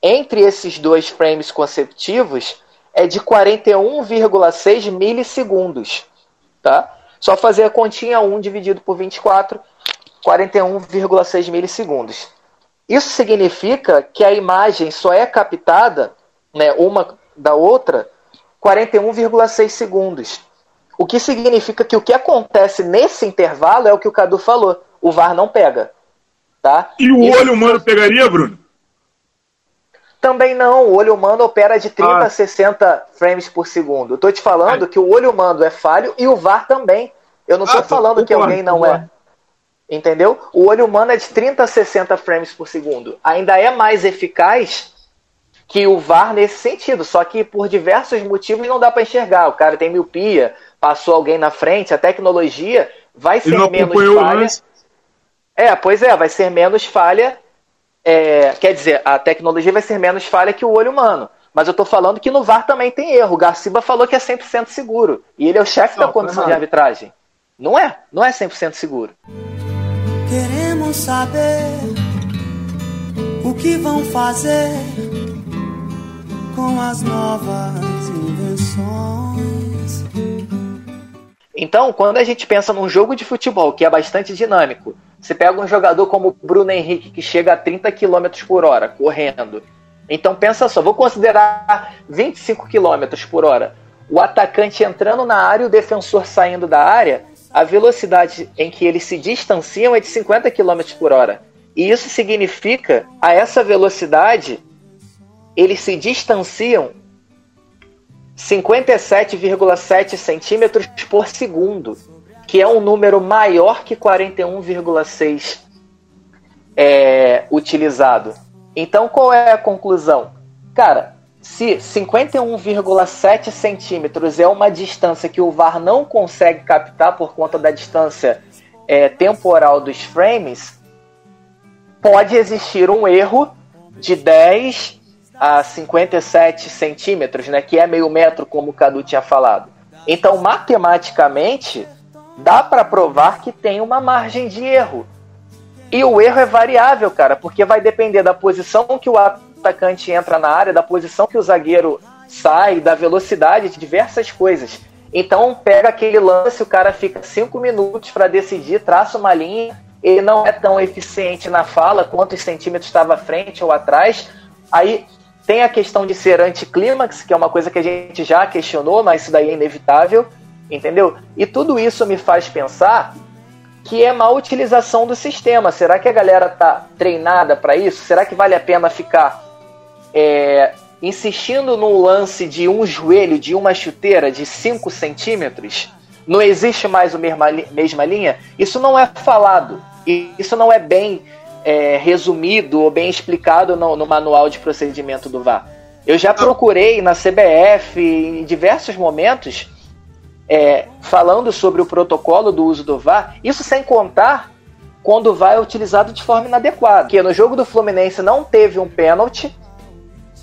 entre esses dois frames consecutivos é de 41,6 milissegundos, tá? Só fazer a continha 1 dividido por 24, 41,6 milissegundos. Isso significa que a imagem só é captada, né, uma da outra, 41,6 segundos. O que significa que o que acontece nesse intervalo é o que o Cadu falou. O VAR não pega. Tá? E o Isso... olho humano pegaria, Bruno? Também não. O olho humano opera de 30 ah. a 60 frames por segundo. Eu tô te falando Ai. que o olho humano é falho e o VAR também. Eu não estou ah, falando que alguém não é. Entendeu? O olho humano é de 30 a 60 frames por segundo. Ainda é mais eficaz que o VAR nesse sentido, só que por diversos motivos não dá para enxergar. O cara tem miopia, passou alguém na frente, a tecnologia vai ser menos falha. É, pois é, vai ser menos falha. é, quer dizer, a tecnologia vai ser menos falha que o olho humano. Mas eu tô falando que no VAR também tem erro. O Garciba falou que é 100% seguro. E ele é o chefe Não, da comissão de arbitragem. Não é, não é 100% seguro. Queremos saber o que vão fazer com as novas invenções. Então, quando a gente pensa num jogo de futebol que é bastante dinâmico, você pega um jogador como o Bruno Henrique, que chega a 30 km por hora correndo. Então, pensa só, vou considerar 25 km por hora. O atacante entrando na área e o defensor saindo da área, a velocidade em que eles se distanciam é de 50 km por hora. E isso significa, a essa velocidade, eles se distanciam 57,7 centímetros por segundo, que é um número maior que 41,6 é, utilizado. Então, qual é a conclusão? Cara, se 51,7 centímetros é uma distância que o VAR não consegue captar por conta da distância é, temporal dos frames, pode existir um erro de 10 a 57 centímetros, né, que é meio metro, como o Cadu tinha falado. Então, matematicamente, dá para provar que tem uma margem de erro. E o erro é variável, cara, porque vai depender da posição que o atacante entra na área, da posição que o zagueiro sai, da velocidade, de diversas coisas. Então, pega aquele lance, o cara fica cinco minutos para decidir, traça uma linha, ele não é tão eficiente na fala, quantos centímetros estava à frente ou atrás. Aí tem a questão de ser anticlímax, que é uma coisa que a gente já questionou, mas isso daí é inevitável, entendeu? E tudo isso me faz pensar que é má utilização do sistema. Será que a galera tá treinada para isso? Será que vale a pena ficar é, insistindo no lance de um joelho, de uma chuteira de 5 centímetros? Não existe mais a mesma, mesma linha? Isso não é falado. Isso não é bem é, resumido ou bem explicado no, no manual de procedimento do VAR. Eu já procurei na CBF em diversos momentos é, falando sobre o protocolo do uso do VAR, isso sem contar quando o VAR é utilizado de forma inadequada. Porque no jogo do Fluminense não teve um pênalti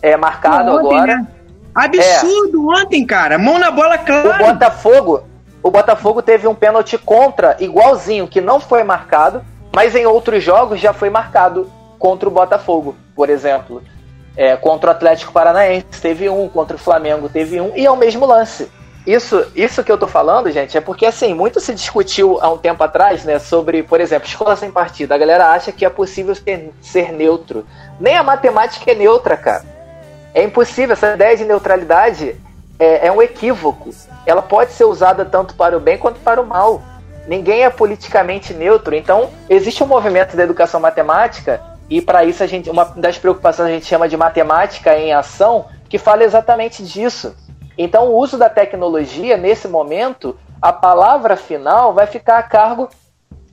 é, marcado Ontem, agora. né? Absurdo ontem, cara. Mão na bola O clara. Botafogo, o Botafogo teve um pênalti contra igualzinho que não foi marcado, mas em outros jogos já foi marcado contra o Botafogo, por exemplo. É, contra o Atlético Paranaense teve um, contra o Flamengo teve um, e é o mesmo lance. Isso, isso que eu tô falando, gente, é porque assim, muito se discutiu há um tempo atrás, né, sobre, por exemplo, escola sem partida. A galera acha que é possível ser, ser neutro. Nem a matemática é neutra, cara. É impossível, essa ideia de neutralidade é, é um equívoco. Ela pode ser usada tanto para o bem quanto para o mal. Ninguém é politicamente neutro. Então, existe um movimento da educação matemática, e para isso a gente, uma das preocupações a gente chama de matemática em ação, que fala exatamente disso. Então, o uso da tecnologia, nesse momento, a palavra final vai ficar a cargo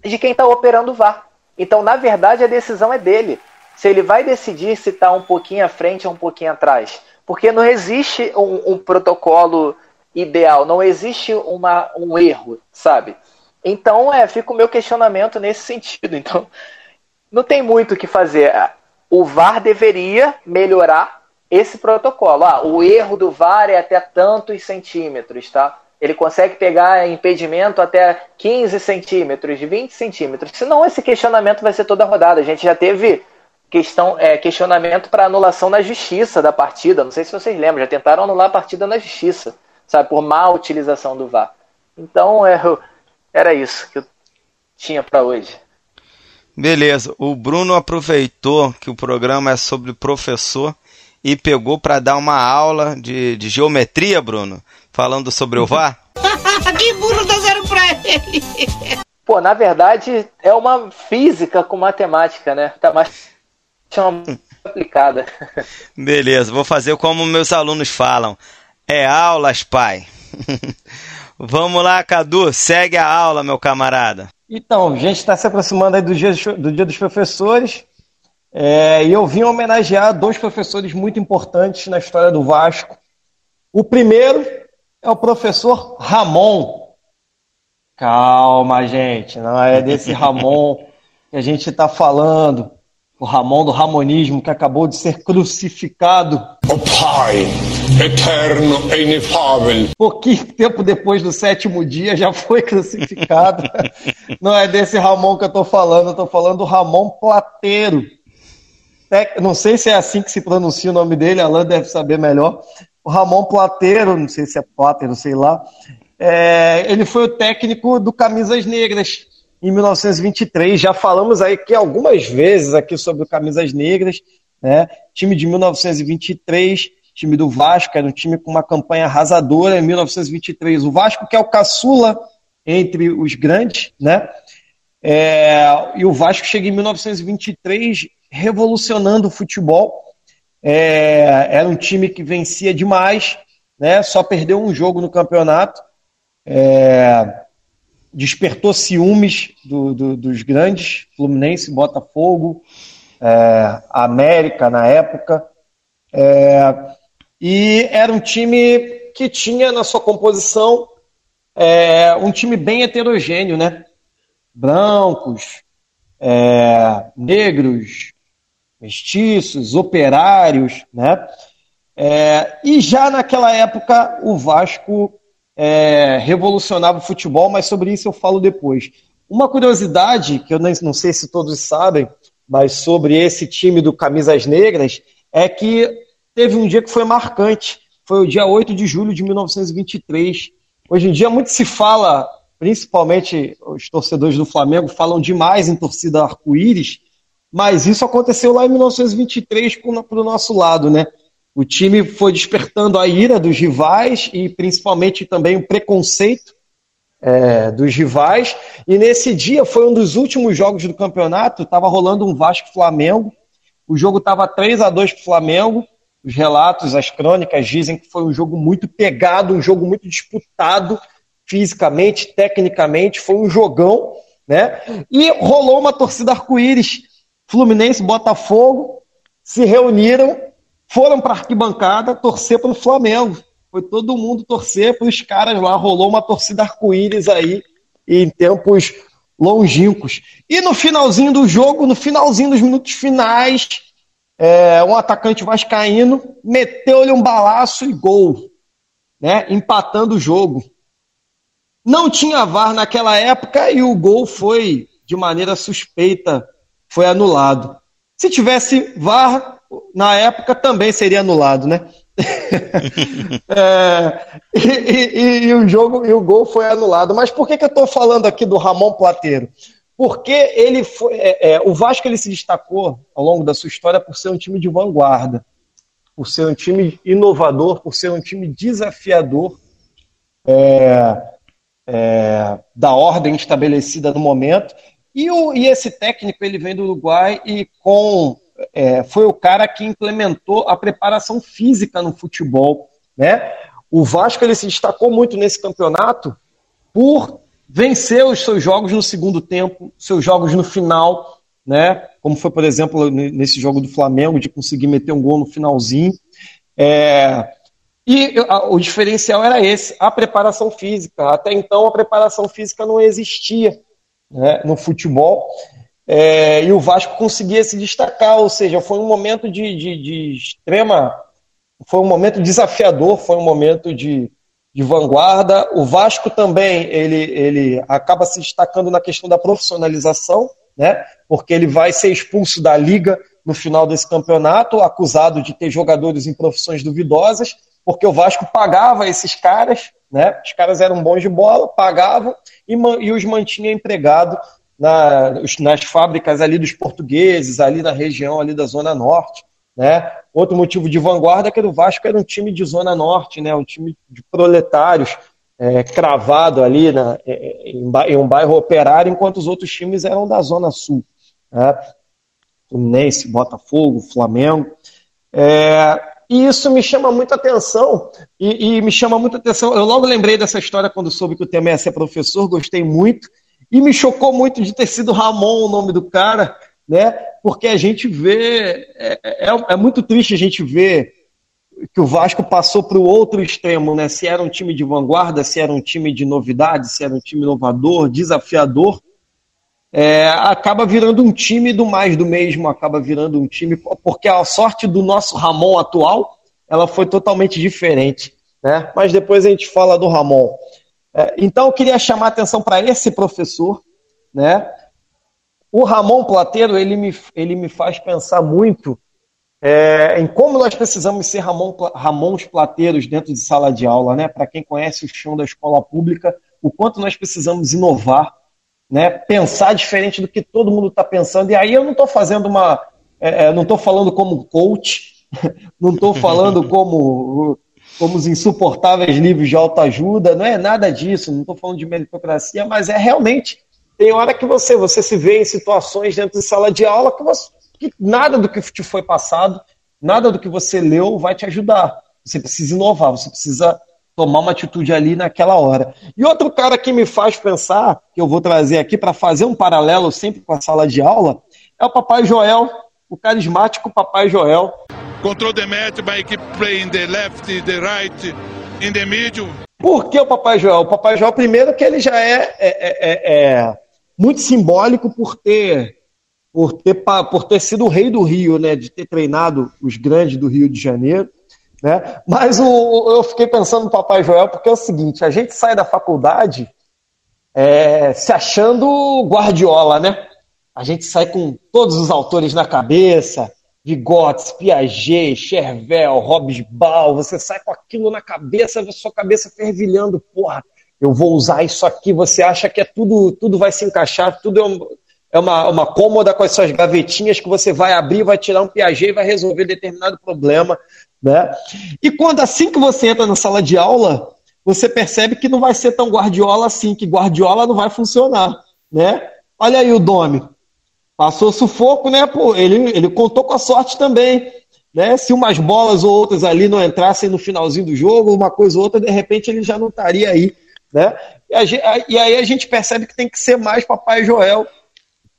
de quem está operando o VAR. Então, na verdade, a decisão é dele. Se ele vai decidir se está um pouquinho à frente ou um pouquinho atrás. Porque não existe um, um protocolo ideal, não existe uma, um erro, sabe? Então, é, fica o meu questionamento nesse sentido. Então, não tem muito o que fazer. O VAR deveria melhorar esse protocolo. Ah, o erro do VAR é até tantos centímetros, tá? Ele consegue pegar impedimento até 15 centímetros, 20 centímetros. Senão esse questionamento vai ser toda rodada. A gente já teve questão, é, questionamento para anulação na justiça da partida. Não sei se vocês lembram, já tentaram anular a partida na justiça, sabe, por má utilização do VAR. Então, é, era isso que eu tinha para hoje. Beleza, o Bruno aproveitou que o programa é sobre professor e pegou para dar uma aula de, de geometria, Bruno, falando sobre o VAR. que burro dá zero pra ele. Pô, na verdade é uma física com matemática, né? Tá mais aplicada. Beleza, vou fazer como meus alunos falam. É aulas, pai. Vamos lá, Cadu, segue a aula, meu camarada. Então, a gente está se aproximando aí do dia, do dia dos professores. É, e eu vim homenagear dois professores muito importantes na história do Vasco. O primeiro é o professor Ramon. Calma, gente, não é desse Ramon que a gente está falando. O Ramon do Ramonismo que acabou de ser crucificado. O Pai, eterno e inefável. Pouquinho tempo depois do sétimo dia já foi crucificado. não é desse Ramon que eu estou falando, eu estou falando do Ramon Plateiro. Não sei se é assim que se pronuncia o nome dele, Alan deve saber melhor. O Ramon Plateiro, não sei se é Plateiro, sei lá, é, ele foi o técnico do Camisas Negras em 1923. Já falamos aí que algumas vezes aqui sobre Camisas Negras, né? Time de 1923, time do Vasco, era um time com uma campanha arrasadora em 1923. O Vasco que é o caçula entre os grandes, né? É, e o Vasco chega em 1923 revolucionando o futebol. É, era um time que vencia demais, né? Só perdeu um jogo no campeonato é, despertou ciúmes do, do, dos grandes, Fluminense, Botafogo, é, América na época. É, e era um time que tinha na sua composição é, um time bem heterogêneo, né? Brancos, negros, mestiços, operários, né? E já naquela época o Vasco é, revolucionava o futebol, mas sobre isso eu falo depois. Uma curiosidade, que eu não sei se todos sabem, mas sobre esse time do Camisas Negras, é que teve um dia que foi marcante. Foi o dia 8 de julho de 1923. Hoje em dia muito se fala, principalmente os torcedores do Flamengo falam demais em torcida arco-íris, mas isso aconteceu lá em 1923 para o nosso lado, né? O time foi despertando a ira dos rivais e principalmente também o preconceito é, dos rivais. E nesse dia foi um dos últimos jogos do campeonato. Estava rolando um Vasco Flamengo. O jogo estava 3 a 2 para o Flamengo. Os relatos, as crônicas dizem que foi um jogo muito pegado, um jogo muito disputado fisicamente, tecnicamente. Foi um jogão, né? E rolou uma torcida arco-íris. Fluminense, Botafogo se reuniram foram para a arquibancada torcer para o Flamengo. Foi todo mundo torcer para os caras lá. Rolou uma torcida arco-íris aí em tempos longínquos. E no finalzinho do jogo, no finalzinho dos minutos finais, é, um atacante vascaíno meteu-lhe um balaço e gol, né, empatando o jogo. Não tinha VAR naquela época e o gol foi, de maneira suspeita, foi anulado. Se tivesse VAR, na época também seria anulado, né? é, e, e, e, o jogo e o gol foi anulado. Mas por que, que eu estou falando aqui do Ramon Plateiro? Porque ele foi, é, é, o Vasco ele se destacou ao longo da sua história por ser um time de vanguarda, por ser um time inovador, por ser um time desafiador é, é, da ordem estabelecida no momento. E, o, e esse técnico ele vem do Uruguai e com é, foi o cara que implementou a preparação física no futebol. Né? O Vasco ele se destacou muito nesse campeonato por vencer os seus jogos no segundo tempo, seus jogos no final, né? como foi, por exemplo, nesse jogo do Flamengo, de conseguir meter um gol no finalzinho. É, e o diferencial era esse, a preparação física. Até então, a preparação física não existia né, no futebol. É, e o Vasco conseguia se destacar, ou seja, foi um momento de, de, de extrema. Foi um momento desafiador, foi um momento de, de vanguarda. O Vasco também ele, ele acaba se destacando na questão da profissionalização, né? porque ele vai ser expulso da liga no final desse campeonato, acusado de ter jogadores em profissões duvidosas, porque o Vasco pagava esses caras, né? os caras eram bons de bola, pagavam e, e os mantinha empregado na, nas fábricas ali dos portugueses, ali na região ali da Zona Norte. Né? Outro motivo de vanguarda é que o Vasco era um time de Zona Norte, né? um time de proletários, é, cravado ali na, em, em, um bairro operário, enquanto os outros times eram da Zona Sul. Né? Fluminense, Botafogo, Flamengo. É, e isso me chama muita atenção, e, e, me chama muita atenção. Eu logo lembrei dessa história quando soube que o tema ia ser professor, gostei muito, e me chocou muito de ter sido Ramon o nome do cara, né? Porque a gente vê. É, é, é muito triste a gente ver que o Vasco passou para o outro extremo, né? Se era um time de vanguarda, se era um time de novidade, se era um time inovador, desafiador, é, acaba virando um time do mais do mesmo, acaba virando um time, porque a sorte do nosso Ramon atual, ela foi totalmente diferente, né? Mas depois a gente fala do Ramon. É, então eu queria chamar a atenção para esse professor, né? O Ramon Plateiro, ele me, ele me faz pensar muito é, em como nós precisamos ser Ramon, Ramons Plateiros dentro de sala de aula, né? Para quem conhece o chão da escola pública, o quanto nós precisamos inovar né, pensar diferente do que todo mundo está pensando. E aí eu não estou fazendo uma. É, é não estou falando como coach, não estou falando como, como os insuportáveis livros de autoajuda, não é nada disso, não estou falando de meritocracia, mas é realmente. Tem hora que você, você se vê em situações dentro de sala de aula que, você, que nada do que te foi passado, nada do que você leu vai te ajudar. Você precisa inovar, você precisa tomar uma atitude ali naquela hora. E outro cara que me faz pensar, que eu vou trazer aqui para fazer um paralelo sempre com a sala de aula, é o Papai Joel, o carismático Papai Joel. Control the match by keep playing the left, the right, in the middle. Por que o Papai Joel? O Papai Joel, primeiro, que ele já é, é, é, é muito simbólico por ter, por, ter, por ter sido o rei do Rio, né? De ter treinado os grandes do Rio de Janeiro. Né? Mas o, eu fiquei pensando no Papai Joel porque é o seguinte: a gente sai da faculdade é, se achando Guardiola, né? A gente sai com todos os autores na cabeça, Vigotes, Piaget, Chervel, Hobsbawm, você sai com aquilo na cabeça, sua cabeça fervilhando, porra, eu vou usar isso aqui, você acha que é tudo, tudo vai se encaixar, tudo é, um, é uma, uma cômoda com as suas gavetinhas que você vai abrir, vai tirar um Piaget e vai resolver determinado problema. Né? E quando assim que você entra na sala de aula, você percebe que não vai ser tão Guardiola assim, que Guardiola não vai funcionar. Né? Olha aí o Domi. Passou sufoco, né? Pô, ele, ele contou com a sorte também. Né? Se umas bolas ou outras ali não entrassem no finalzinho do jogo, uma coisa ou outra, de repente ele já não estaria aí. Né? E, e aí a gente percebe que tem que ser mais Papai Joel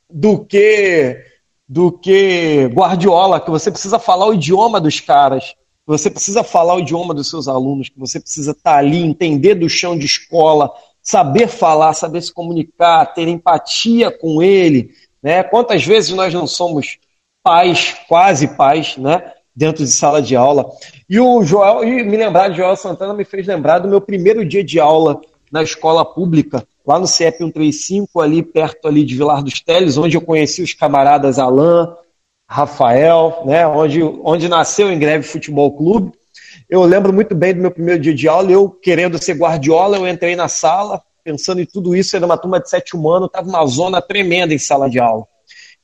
do que do que Guardiola, que você precisa falar o idioma dos caras você precisa falar o idioma dos seus alunos, que você precisa estar ali, entender do chão de escola, saber falar, saber se comunicar, ter empatia com ele. Né? Quantas vezes nós não somos pais, quase pais, né? dentro de sala de aula. E o Joel, e me lembrar de Joel Santana me fez lembrar do meu primeiro dia de aula na escola pública, lá no CEP 135, ali perto ali de Vilar dos Teles, onde eu conheci os camaradas Alain, Rafael, né, onde, onde nasceu em Greve Futebol Clube. Eu lembro muito bem do meu primeiro dia de aula, eu querendo ser guardiola, eu entrei na sala, pensando em tudo isso, era uma turma de sete humanos, estava uma zona tremenda em sala de aula.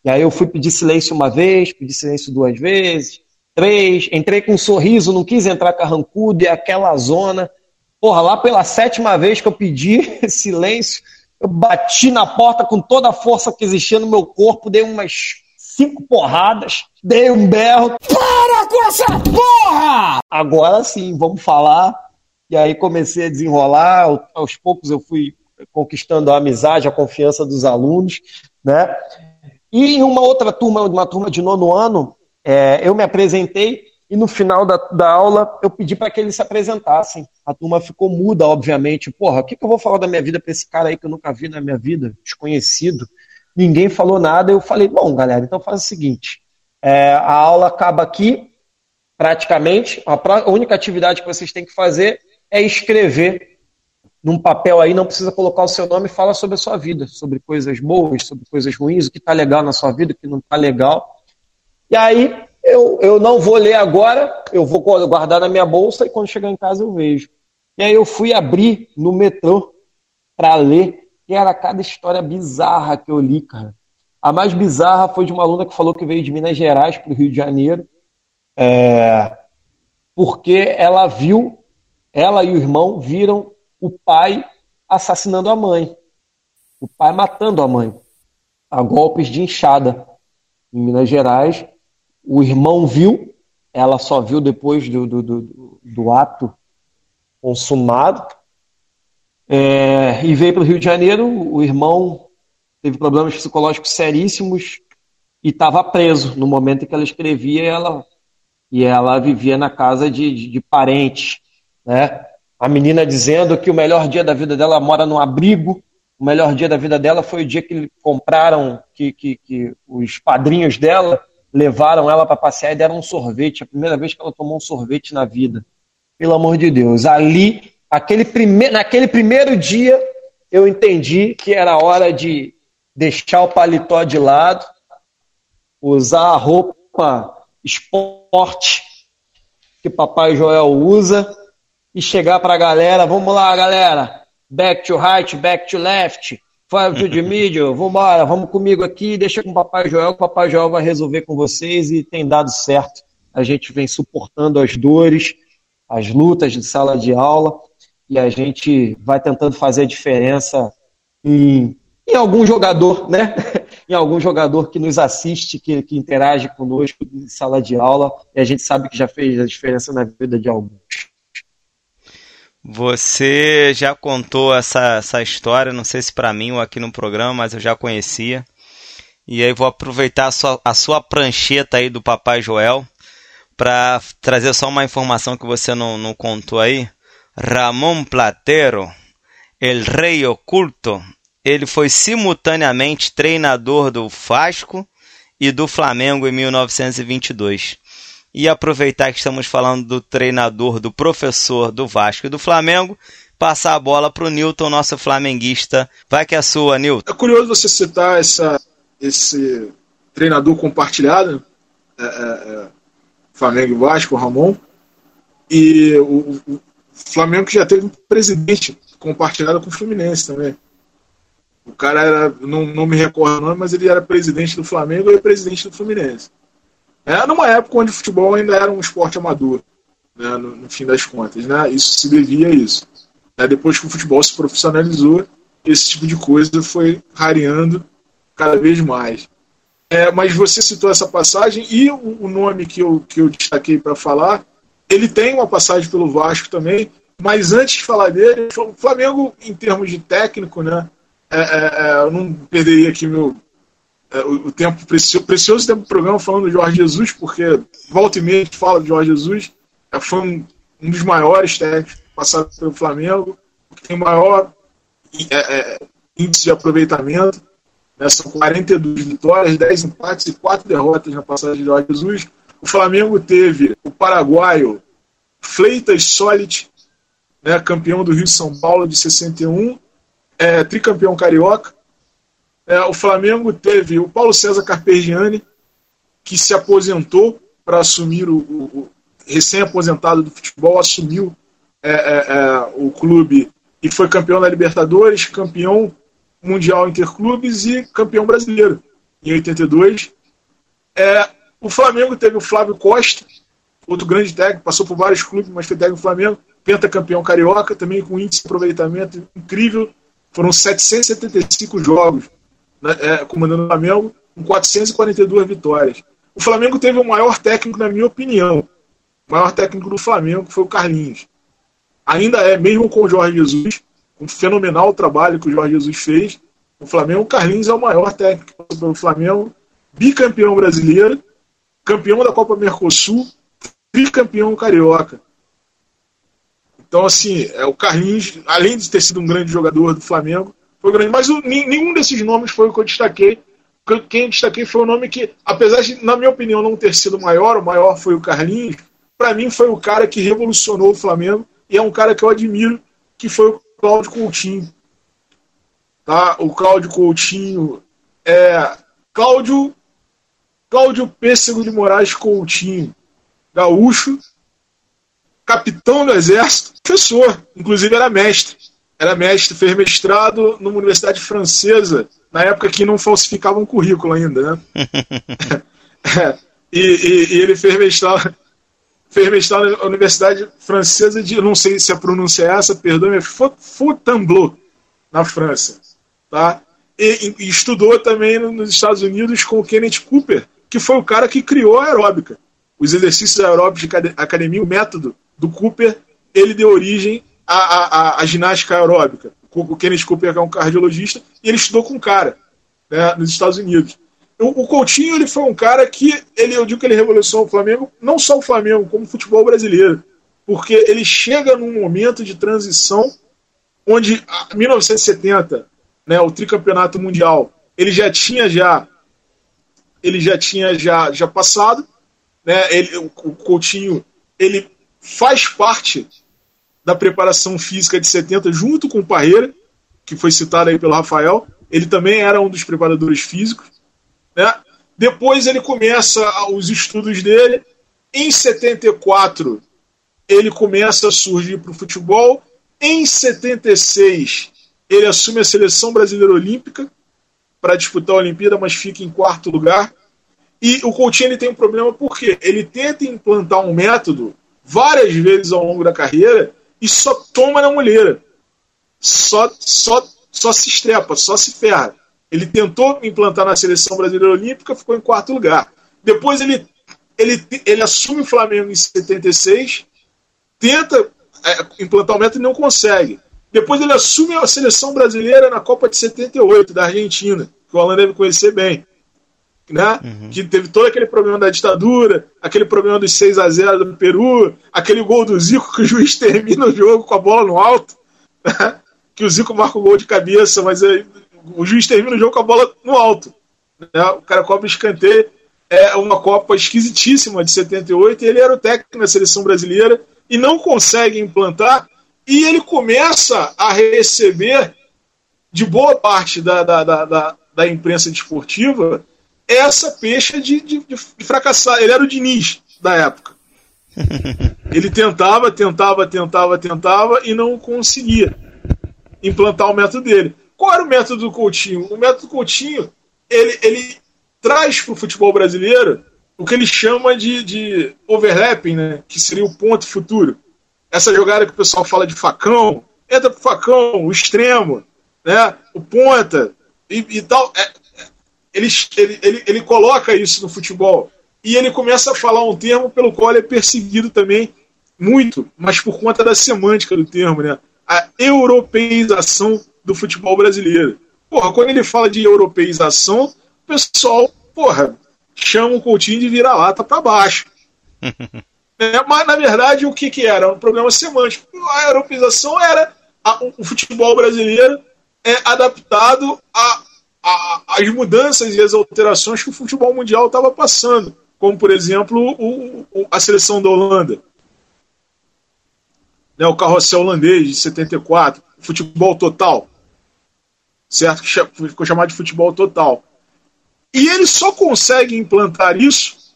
E aí eu fui pedir silêncio uma vez, pedi silêncio duas vezes, três, entrei com um sorriso, não quis entrar carrancudo, e aquela zona. Porra, lá pela sétima vez que eu pedi silêncio, eu bati na porta com toda a força que existia no meu corpo, dei umas cinco porradas, dei um berro. Para com essa porra! Agora sim, vamos falar. E aí comecei a desenrolar. Aos poucos eu fui conquistando a amizade, a confiança dos alunos, né? E em uma outra turma, uma turma de nono ano, é, eu me apresentei e no final da, da aula eu pedi para que eles se apresentassem. A turma ficou muda, obviamente. Porra, o que, que eu vou falar da minha vida para esse cara aí que eu nunca vi na minha vida, desconhecido? ninguém falou nada. Eu falei, bom, galera, então faz o seguinte: é, a aula acaba aqui, praticamente. A única atividade que vocês têm que fazer é escrever num papel aí, não precisa colocar o seu nome, fala sobre a sua vida, sobre coisas boas, sobre coisas ruins, o que está legal na sua vida, o que não está legal. E aí eu, eu não vou ler agora, eu vou guardar na minha bolsa e quando chegar em casa eu vejo. E aí eu fui abrir no metrô para ler e era cada história bizarra que eu li, cara. A mais bizarra foi de uma aluna que falou que veio de Minas Gerais para o Rio de Janeiro, é, porque ela viu, ela e o irmão viram o pai assassinando a mãe, o pai matando a mãe, a golpes de enxada em Minas Gerais. O irmão viu, ela só viu depois do, do, do, do ato consumado. É, e veio para o Rio de Janeiro, o irmão teve problemas psicológicos seríssimos e estava preso no momento em que ela escrevia. Ela e ela vivia na casa de, de, de parentes, né? A menina dizendo que o melhor dia da vida dela mora num abrigo, o melhor dia da vida dela foi o dia que compraram, que, que, que os padrinhos dela levaram ela para passear e deram um sorvete, a primeira vez que ela tomou um sorvete na vida. Pelo amor de Deus, ali, aquele prime... naquele primeiro dia, eu entendi que era hora de deixar o paletó de lado, usar a roupa esporte que Papai Joel usa e chegar para a galera, vamos lá, galera, back to right, back to left, five to the middle, vambora, vamos comigo aqui, deixa com o Papai Joel, o Papai Joel vai resolver com vocês e tem dado certo. A gente vem suportando as dores, as lutas de sala de aula e a gente vai tentando fazer a diferença em, em algum jogador, né? em algum jogador que nos assiste, que, que interage conosco em sala de aula, e a gente sabe que já fez a diferença na vida de alguns. Você já contou essa, essa história, não sei se para mim ou aqui no programa, mas eu já conhecia. E aí vou aproveitar a sua, a sua prancheta aí do Papai Joel para trazer só uma informação que você não, não contou aí. Ramon Platero, El Rei Oculto, ele foi simultaneamente treinador do Vasco e do Flamengo em 1922. E aproveitar que estamos falando do treinador, do professor do Vasco e do Flamengo, passar a bola para o Newton, nosso flamenguista. Vai que é sua, Newton. É curioso você citar essa, esse treinador compartilhado, é, é, é, Flamengo e Vasco, Ramon. E o, o Flamengo já teve um presidente compartilhado com o Fluminense também. O cara era, não, não me recordo o nome, mas ele era presidente do Flamengo e presidente do Fluminense. Era numa época onde o futebol ainda era um esporte amador, né, no, no, fim das contas. Né, isso se devia a isso. Né, depois que o futebol se profissionalizou, esse tipo de coisa foi rareando cada vez mais. É, mas você citou essa passagem e o, o nome que eu, que eu destaquei para falar, ele tem uma passagem pelo Vasco também, mas antes de falar dele, o Flamengo, em termos de técnico, né, é, é, é, eu não perderia aqui meu, é, o, o, tempo precioso, precioso tempo do programa falando do Jorge Jesus, porque volta e meia fala de Jorge Jesus, é, foi um, um dos maiores técnicos passados pelo Flamengo, tem maior índice de aproveitamento. Né, são 42 vitórias, 10 empates e 4 derrotas na passagem de Jorge Jesus. O Flamengo teve o paraguaio Fleitas Solid, né, campeão do Rio São Paulo de 61, é, tricampeão carioca. É, o Flamengo teve o Paulo César Carpegiani, que se aposentou para assumir o, o, recém-aposentado do futebol, assumiu é, é, é, o clube e foi campeão da Libertadores, campeão mundial interclubes e campeão brasileiro em 82. É, o Flamengo teve o Flávio Costa, outro grande técnico, passou por vários clubes, mas foi técnico do Flamengo, pentacampeão carioca, também com índice de aproveitamento incrível, foram 775 jogos né, é, comandando o Flamengo, com 442 vitórias. O Flamengo teve o maior técnico, na minha opinião. O maior técnico do Flamengo foi o Carlinhos. Ainda é, mesmo com o Jorge Jesus, um fenomenal trabalho que o Jorge Jesus fez. O Flamengo, o Carlinhos é o maior técnico do Flamengo, bicampeão brasileiro, campeão da Copa Mercosul, tricampeão carioca. Então, assim, é, o Carlinhos, além de ter sido um grande jogador do Flamengo, foi grande. Mas o, nenhum desses nomes foi o que eu destaquei. Quem eu destaquei foi o nome que, apesar de, na minha opinião, não ter sido maior, o maior foi o Carlinhos, para mim foi o cara que revolucionou o Flamengo e é um cara que eu admiro, que foi o Cláudio Coutinho. Tá? O Cláudio Coutinho é Cláudio Cláudio Pêssego de Moraes Coutinho, gaúcho, capitão do exército, professor, inclusive era mestre. Era mestre, fez mestrado numa universidade francesa, na época que não falsificavam currículo ainda, né? é, e, e, e, ele fez mestrado, fez mestrado na Universidade Francesa de, não sei se a pronúncia é essa, perdão, é Fontainebleau, na França. Tá? E, e, estudou também nos Estados Unidos com o Kenneth Cooper, que foi o cara que criou a aeróbica. Os exercícios aeróbicos de academia, o método do Cooper, ele deu origem à, à, à ginástica aeróbica. O Kenneth Cooper é um cardiologista e ele estudou com um cara né, nos Estados Unidos. o, o Coutinho ele foi um cara que ele, eu digo que ele revolucionou o Flamengo, não só o Flamengo, como o futebol brasileiro. Porque ele chega num momento de transição onde, em 1970, né, o tricampeonato mundial, ele já tinha já ele já tinha já, já passado, né? Ele, o Coutinho ele faz parte da preparação física de 70 junto com o Parreira, que foi citado aí pelo Rafael. Ele também era um dos preparadores físicos. Né? Depois ele começa os estudos dele. Em 74, ele começa a surgir para o futebol. Em 76, ele assume a seleção brasileira olímpica para disputar a Olimpíada, mas fica em quarto lugar. E o Coutinho ele tem um problema porque ele tenta implantar um método várias vezes ao longo da carreira e só toma na mulher. Só, só, só se estrepa, só se ferra. Ele tentou implantar na seleção brasileira olímpica, ficou em quarto lugar. Depois ele, ele, ele assume o Flamengo em 76, tenta é, implantar o método e não consegue. Depois ele assume a seleção brasileira na Copa de 78, da Argentina, que o Alan deve conhecer bem. Né? Uhum. Que teve todo aquele problema da ditadura, aquele problema dos 6 a 0 do Peru, aquele gol do Zico que o juiz termina o jogo com a bola no alto. Né? Que o Zico marca o gol de cabeça, mas o juiz termina o jogo com a bola no alto. Né? O cara cobra escanteio. É uma Copa esquisitíssima de 78 e ele era o técnico da seleção brasileira e não consegue implantar. E ele começa a receber de boa parte da, da, da, da, da imprensa desportiva essa pecha de, de, de, fracassar. Ele era o Diniz da época. Ele tentava, tentava, tentava, tentava e não conseguia implantar o método dele. Qual era o método do Coutinho? O método do Coutinho ele, ele traz para o futebol brasileiro o que ele chama de, de overlapping, né? que seria o ponto futuro. Essa jogada que o pessoal fala de facão, entra pro facão, o extremo, né? o ponta e, e tal. É, ele, ele, ele, ele coloca isso no futebol. E ele começa a falar um termo pelo qual ele é perseguido também muito, mas por conta da semântica do termo, né? A europeização do futebol brasileiro. Porra, quando ele fala de europeização, o pessoal, porra, chama o Coutinho de vira-lata para baixo. é, mas, na verdade, o que, que era? Um problema semântico. A europeização era a, o futebol brasileiro é adaptado a, a, as mudanças e as alterações que o futebol mundial estava passando, como por exemplo o, o, a seleção da Holanda, né, o carrossel holandês de 74, futebol total, certo? Que ficou chamado de futebol total. E ele só consegue implantar isso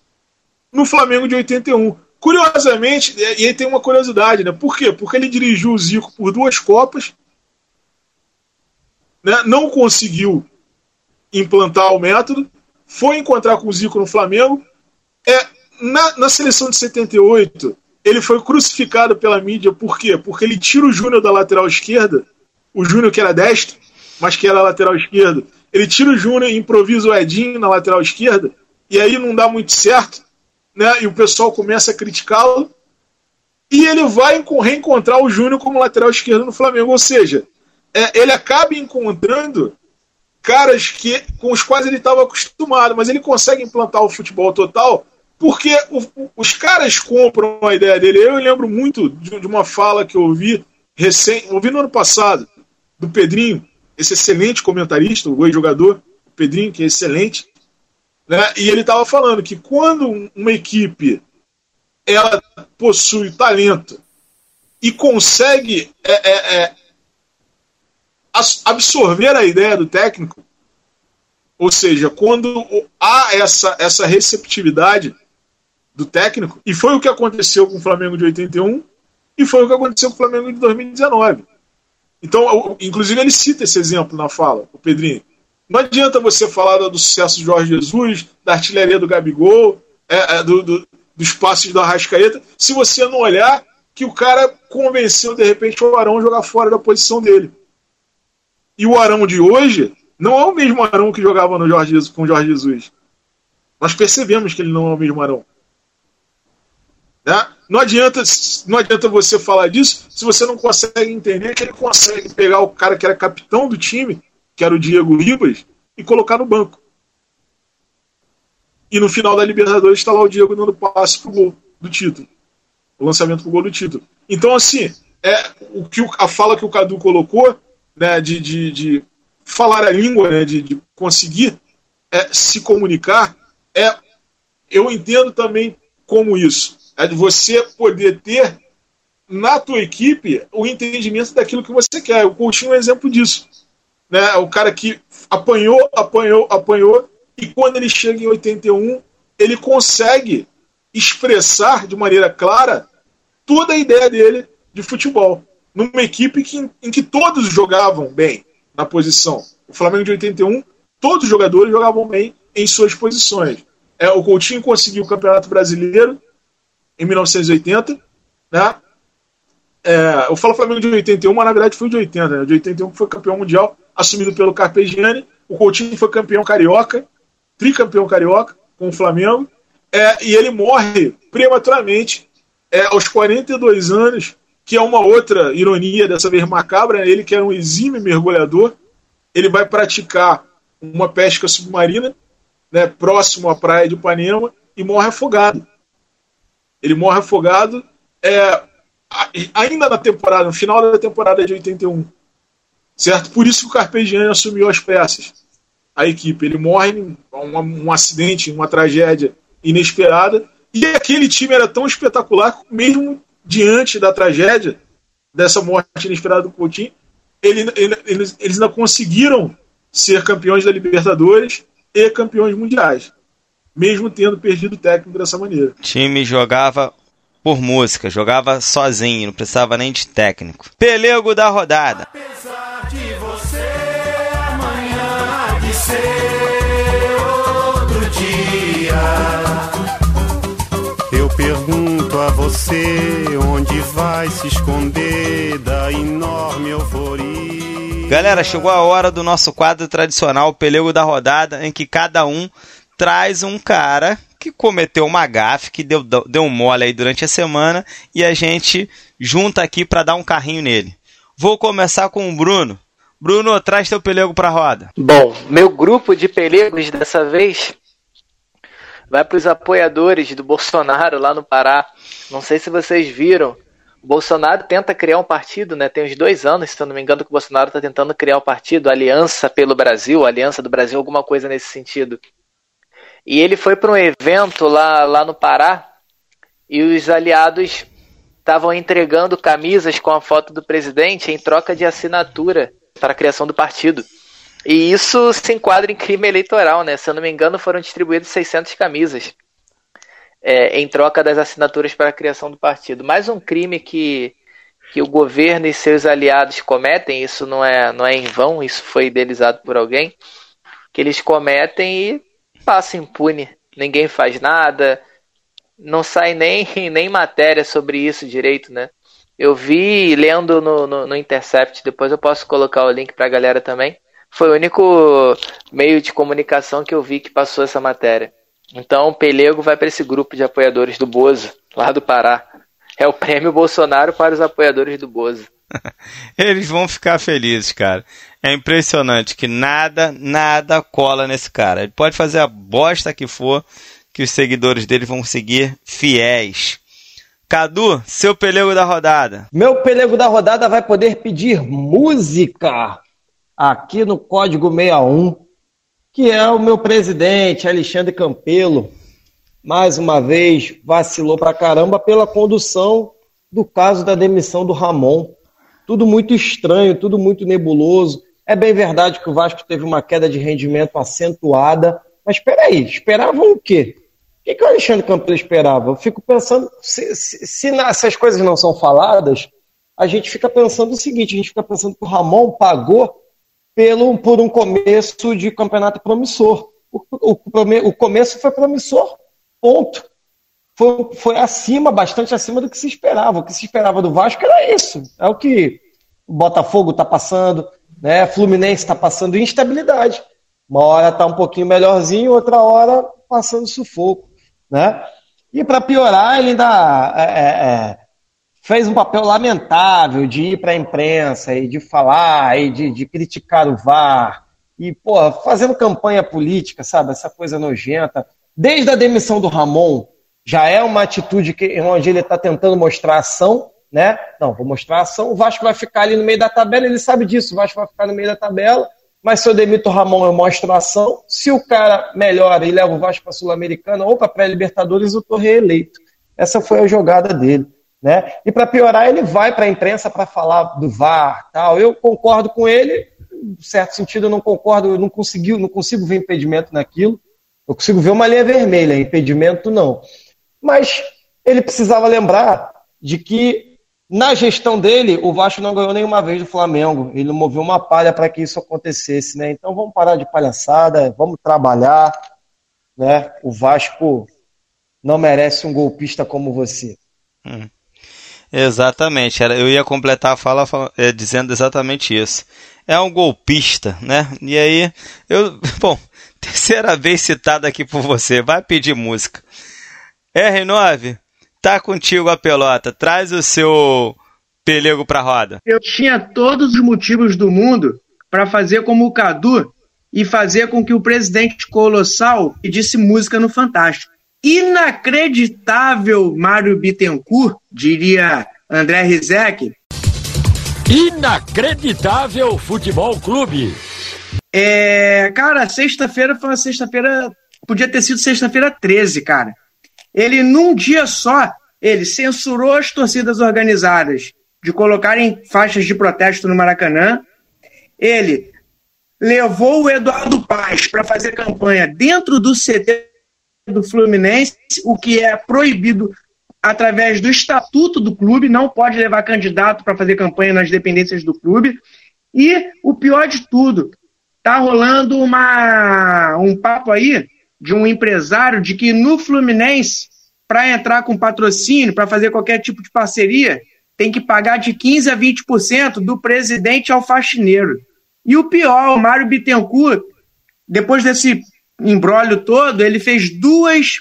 no Flamengo de 81. Curiosamente, e aí tem uma curiosidade, né? Por quê? Porque ele dirigiu o Zico por duas Copas, né? não conseguiu implantar o método, foi encontrar com o Zico no Flamengo. É, na, na seleção de 78, ele foi crucificado pela mídia, por quê? Porque ele tira o Júnior da lateral esquerda, o Júnior que era destro, mas que era lateral esquerdo. Ele tira o Júnior e improvisa o Edinho na lateral esquerda, e aí não dá muito certo, né? E o pessoal começa a criticá-lo. E ele vai reencontrar o Júnior como lateral esquerdo no Flamengo. Ou seja, é, ele acaba encontrando caras que, com os quais ele estava acostumado, mas ele consegue implantar o futebol total porque o, os caras compram a ideia dele. Eu lembro muito de, de uma fala que eu ouvi recém, ouvi no ano passado, do Pedrinho, esse excelente comentarista, o jogador, o Pedrinho, que é excelente, né? e ele estava falando que quando uma equipe ela possui talento e consegue é, é, é, absorver a ideia do técnico, ou seja, quando há essa, essa receptividade do técnico, e foi o que aconteceu com o Flamengo de 81 e foi o que aconteceu com o Flamengo de 2019. Então, inclusive, ele cita esse exemplo na fala, o Pedrinho. Não adianta você falar do sucesso do Jorge Jesus, da artilharia do Gabigol, é, é, do, do, dos passes do Arrascaeta, se você não olhar que o cara convenceu, de repente, o Arão a jogar fora da posição dele. E o Arão de hoje não é o mesmo Arão que jogava no Jorge com o Jorge Jesus. Nós percebemos que ele não é o mesmo Arão. Né? Não, adianta, não adianta você falar disso se você não consegue entender que ele consegue pegar o cara que era capitão do time, que era o Diego Ribas, e colocar no banco. e no final da Libertadores está lá o Diego dando passe pro gol do título. O lançamento pro gol do título. Então, assim, é o que a fala que o Cadu colocou, né, de, de, de falar a língua, né, de, de conseguir é, se comunicar, é eu entendo também como isso. É de você poder ter na tua equipe o entendimento daquilo que você quer. O Coutinho é um exemplo disso. Né? O cara que apanhou, apanhou, apanhou, e quando ele chega em 81, ele consegue expressar de maneira clara toda a ideia dele de futebol. Numa equipe que, em que todos jogavam bem na posição. O Flamengo de 81, todos os jogadores jogavam bem em suas posições. É, o Coutinho conseguiu o Campeonato Brasileiro em 1980, né? É, eu falo Flamengo de 81, mas na verdade foi de 80, né? De 81 que foi campeão mundial, assumido pelo Carpegiani. O Coutinho foi campeão carioca, tricampeão carioca com o Flamengo. É, e ele morre prematuramente é, aos 42 anos, que é uma outra ironia, dessa vez macabra. Né? Ele que era um exímio mergulhador, ele vai praticar uma pesca submarina né, próximo à praia de Ipanema e morre afogado. Ele morre afogado é, ainda na temporada, no final da temporada de 81. Certo? Por isso que o Carpegiani assumiu as peças. A equipe. Ele morre um, um acidente, uma tragédia inesperada. E aquele time era tão espetacular, mesmo diante da tragédia, dessa morte inesperada do Coutinho, ele, ele, eles, eles ainda conseguiram ser campeões da Libertadores e campeões mundiais, mesmo tendo perdido o técnico dessa maneira. O time jogava por música, jogava sozinho, não precisava nem de técnico. Pelego da rodada. Apesar de você amanhã de ser você onde vai se esconder da enorme euforia. Galera, chegou a hora do nosso quadro tradicional Pelego da Rodada, em que cada um traz um cara que cometeu uma gafe, que deu, deu um mole aí durante a semana e a gente junta aqui para dar um carrinho nele. Vou começar com o Bruno. Bruno, traz teu pelego para roda. Bom, meu grupo de pelegos dessa vez vai para os apoiadores do Bolsonaro lá no Pará. Não sei se vocês viram. O Bolsonaro tenta criar um partido, né? Tem uns dois anos, se eu não me engano, que o Bolsonaro está tentando criar um partido, Aliança pelo Brasil, Aliança do Brasil, alguma coisa nesse sentido. E ele foi para um evento lá, lá no Pará e os aliados estavam entregando camisas com a foto do presidente em troca de assinatura para a criação do partido. E isso se enquadra em crime eleitoral, né? Se eu não me engano, foram distribuídas 600 camisas é, em troca das assinaturas para a criação do partido. Mais um crime que, que o governo e seus aliados cometem, isso não é, não é em vão, isso foi idealizado por alguém, que eles cometem e passa impune, ninguém faz nada, não sai nem, nem matéria sobre isso direito, né? Eu vi lendo no, no, no Intercept, depois eu posso colocar o link pra galera também. Foi o único meio de comunicação que eu vi que passou essa matéria. Então o Pelego vai para esse grupo de apoiadores do Bozo, lá do Pará. É o prêmio Bolsonaro para os apoiadores do Bozo. Eles vão ficar felizes, cara. É impressionante que nada, nada cola nesse cara. Ele pode fazer a bosta que for, que os seguidores dele vão seguir fiéis. Cadu, seu pelego da rodada. Meu pelego da rodada vai poder pedir música aqui no Código 61, que é o meu presidente, Alexandre Campelo. Mais uma vez, vacilou pra caramba pela condução do caso da demissão do Ramon. Tudo muito estranho, tudo muito nebuloso. É bem verdade que o Vasco teve uma queda de rendimento acentuada, mas espera aí, esperavam o quê? O que, que o Alexandre Campos esperava? Eu fico pensando, se, se, se essas coisas não são faladas, a gente fica pensando o seguinte, a gente fica pensando que o Ramon pagou pelo, por um começo de campeonato promissor. O, o, o começo foi promissor, ponto. Foi, foi acima, bastante acima do que se esperava. O que se esperava do Vasco era isso. É o que o Botafogo está passando, né? Fluminense está passando instabilidade. Uma hora está um pouquinho melhorzinho, outra hora passando sufoco, né? E para piorar, ele ainda é, é, é, fez um papel lamentável de ir para a imprensa e de falar e de, de, criticar o VAR e pô, fazendo campanha política, sabe? Essa coisa nojenta. Desde a demissão do Ramon, já é uma atitude que, onde ele está tentando mostrar ação, né? Não, vou mostrar ação, o Vasco vai ficar ali no meio da tabela, ele sabe disso, o Vasco vai ficar no meio da tabela, mas se eu demito o Ramon, eu mostro ação. Se o cara melhora e leva o Vasco para a Sul-Americana ou para pré-Libertadores, eu estou reeleito. Essa foi a jogada dele. Né? E para piorar, ele vai para a imprensa para falar do VAR, tal. Eu concordo com ele, em certo sentido eu não concordo, eu não consigo, não consigo ver impedimento naquilo. Eu consigo ver uma linha vermelha, impedimento não. Mas ele precisava lembrar de que na gestão dele, o Vasco não ganhou nenhuma vez do Flamengo. Ele moveu uma palha para que isso acontecesse, né? Então vamos parar de palhaçada, vamos trabalhar, né? O Vasco não merece um golpista como você. Hum. Exatamente, eu ia completar a fala é, dizendo exatamente isso. É um golpista, né? E aí, eu, bom, terceira vez citado aqui por você, vai pedir música. R9, tá contigo a pelota, traz o seu pelego pra roda. Eu tinha todos os motivos do mundo para fazer como o Cadu e fazer com que o presidente Colossal pedisse música no Fantástico inacreditável Mário Bittencourt, diria André Rizek. Inacreditável Futebol Clube. É, cara, sexta-feira foi uma sexta-feira, podia ter sido sexta-feira 13, cara. Ele, num dia só, ele censurou as torcidas organizadas de colocarem faixas de protesto no Maracanã. Ele levou o Eduardo Paz para fazer campanha dentro do CT do Fluminense, o que é proibido através do estatuto do clube, não pode levar candidato para fazer campanha nas dependências do clube. E o pior de tudo, tá rolando uma, um papo aí de um empresário de que no Fluminense, para entrar com patrocínio, para fazer qualquer tipo de parceria, tem que pagar de 15% a 20% do presidente ao faxineiro. E o pior, o Mário Bittencourt, depois desse embrólio todo, ele fez duas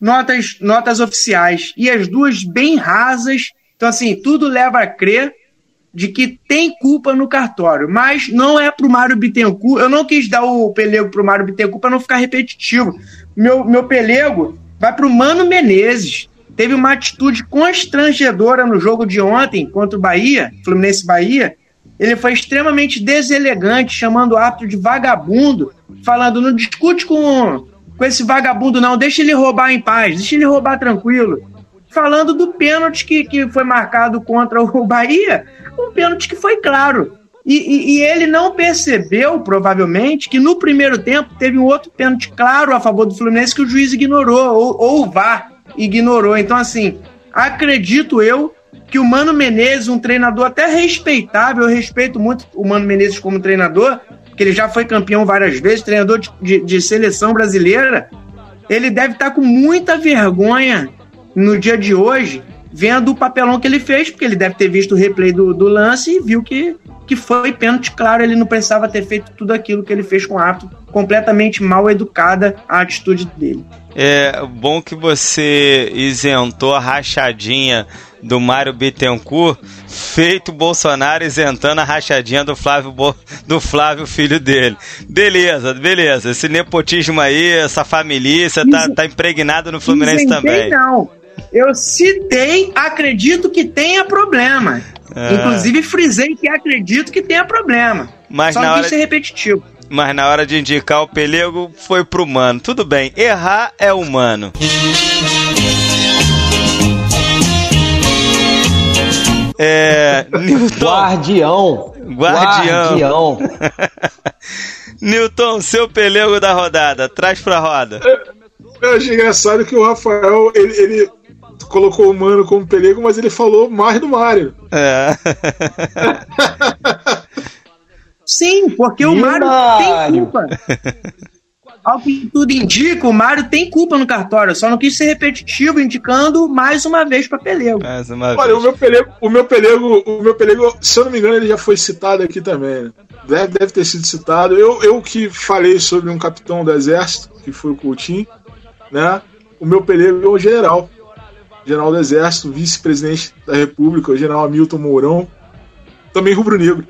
notas, notas oficiais, e as duas bem rasas. Então, assim, tudo leva a crer de que tem culpa no cartório, mas não é para o Mário Bittencourt. Eu não quis dar o pelego para o Mário Bittencourt para não ficar repetitivo. Meu, meu pelego vai para o Mano Menezes. Teve uma atitude constrangedora no jogo de ontem contra o Bahia, Fluminense Bahia, ele foi extremamente deselegante, chamando o árbitro de vagabundo, falando: não discute com, com esse vagabundo, não, deixa ele roubar em paz, deixa ele roubar tranquilo. Falando do pênalti que, que foi marcado contra o Bahia, um pênalti que foi claro. E, e, e, ele não percebeu, provavelmente, que no primeiro tempo teve um outro pênalti claro a favor do Fluminense que o juiz ignorou, ou, ou o VAR ignorou. Então, assim, acredito eu que o Mano Menezes, um treinador até respeitável, eu respeito muito o Mano Menezes como treinador, que ele já foi campeão várias vezes, treinador de, de, de seleção brasileira, ele deve estar com muita vergonha no dia de hoje, vendo o papelão que ele fez, porque ele deve ter visto o replay do, do lance e viu que, que foi pênalti, claro, ele não precisava ter feito tudo aquilo que ele fez com o árbitro, completamente mal educada a atitude dele. É bom que você isentou a rachadinha do Mário Bittencourt, feito Bolsonaro isentando a rachadinha do Flávio, Bo... do Flávio, filho dele. Beleza, beleza. Esse nepotismo aí, essa família, tá, tá impregnado no Fluminense Isentei, também. Não. Eu citei, acredito que tenha problema. Ah. Inclusive, frisei que acredito que tenha problema. Mas Só na hora... ser repetitivo. Mas na hora de indicar o pelego, foi pro humano. Tudo bem, errar é humano. É. Newton. Guardião. Guardião. Guardião. Newton, seu pelego da rodada, traz pra roda. Eu achei engraçado que o Rafael, ele, ele colocou o Mano como pelego, mas ele falou mais do Mario. É. Sim, porque o Mario, Mario tem culpa. Ao que tudo indica, o Mário tem culpa no cartório, só não quis ser repetitivo, indicando mais uma vez para Pelego. Mais uma Olha, vez. o meu Pelego, o meu Pelego, o meu Pelego, se eu não me engano, ele já foi citado aqui também. Né? Deve, deve ter sido citado. Eu, eu que falei sobre um capitão do exército, que foi o Coutinho, né? O meu Pelego é o general. General do Exército, vice-presidente da República, o general Hamilton Mourão, também rubro-negro,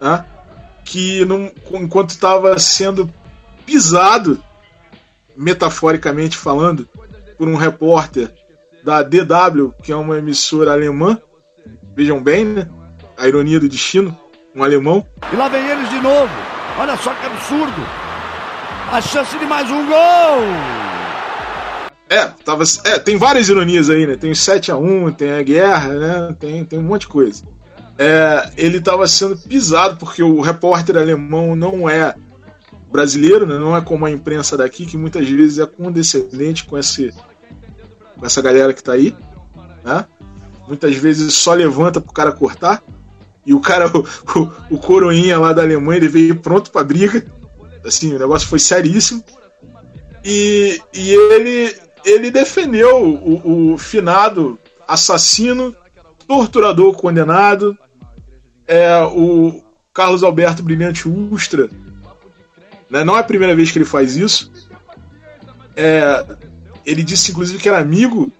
né? que não, enquanto estava sendo pisado metaforicamente falando, por um repórter da DW, que é uma emissora alemã. Vejam bem, né? A ironia do destino, um alemão. E lá vem eles de novo. Olha só que absurdo. A chance de mais um gol. É, tava, é, tem várias ironias aí, né? Tem o 7x1, tem a guerra, né? Tem, tem um monte de coisa. É, ele estava sendo pisado porque o repórter alemão não é brasileiro, né? não é como a imprensa daqui, que muitas vezes é condescendente com, esse, com essa galera que tá aí. Né? Muitas vezes só levanta pro cara cortar. E o cara, o, o, o coroinha lá da Alemanha, ele veio pronto pra briga. Assim, o negócio foi seríssimo. E, e ele, ele defendeu o, o finado assassino, torturador condenado, é, o Carlos Alberto Brilhante Ustra. Né? Não é a primeira vez que ele faz isso. É, ele disse, inclusive, que era amigo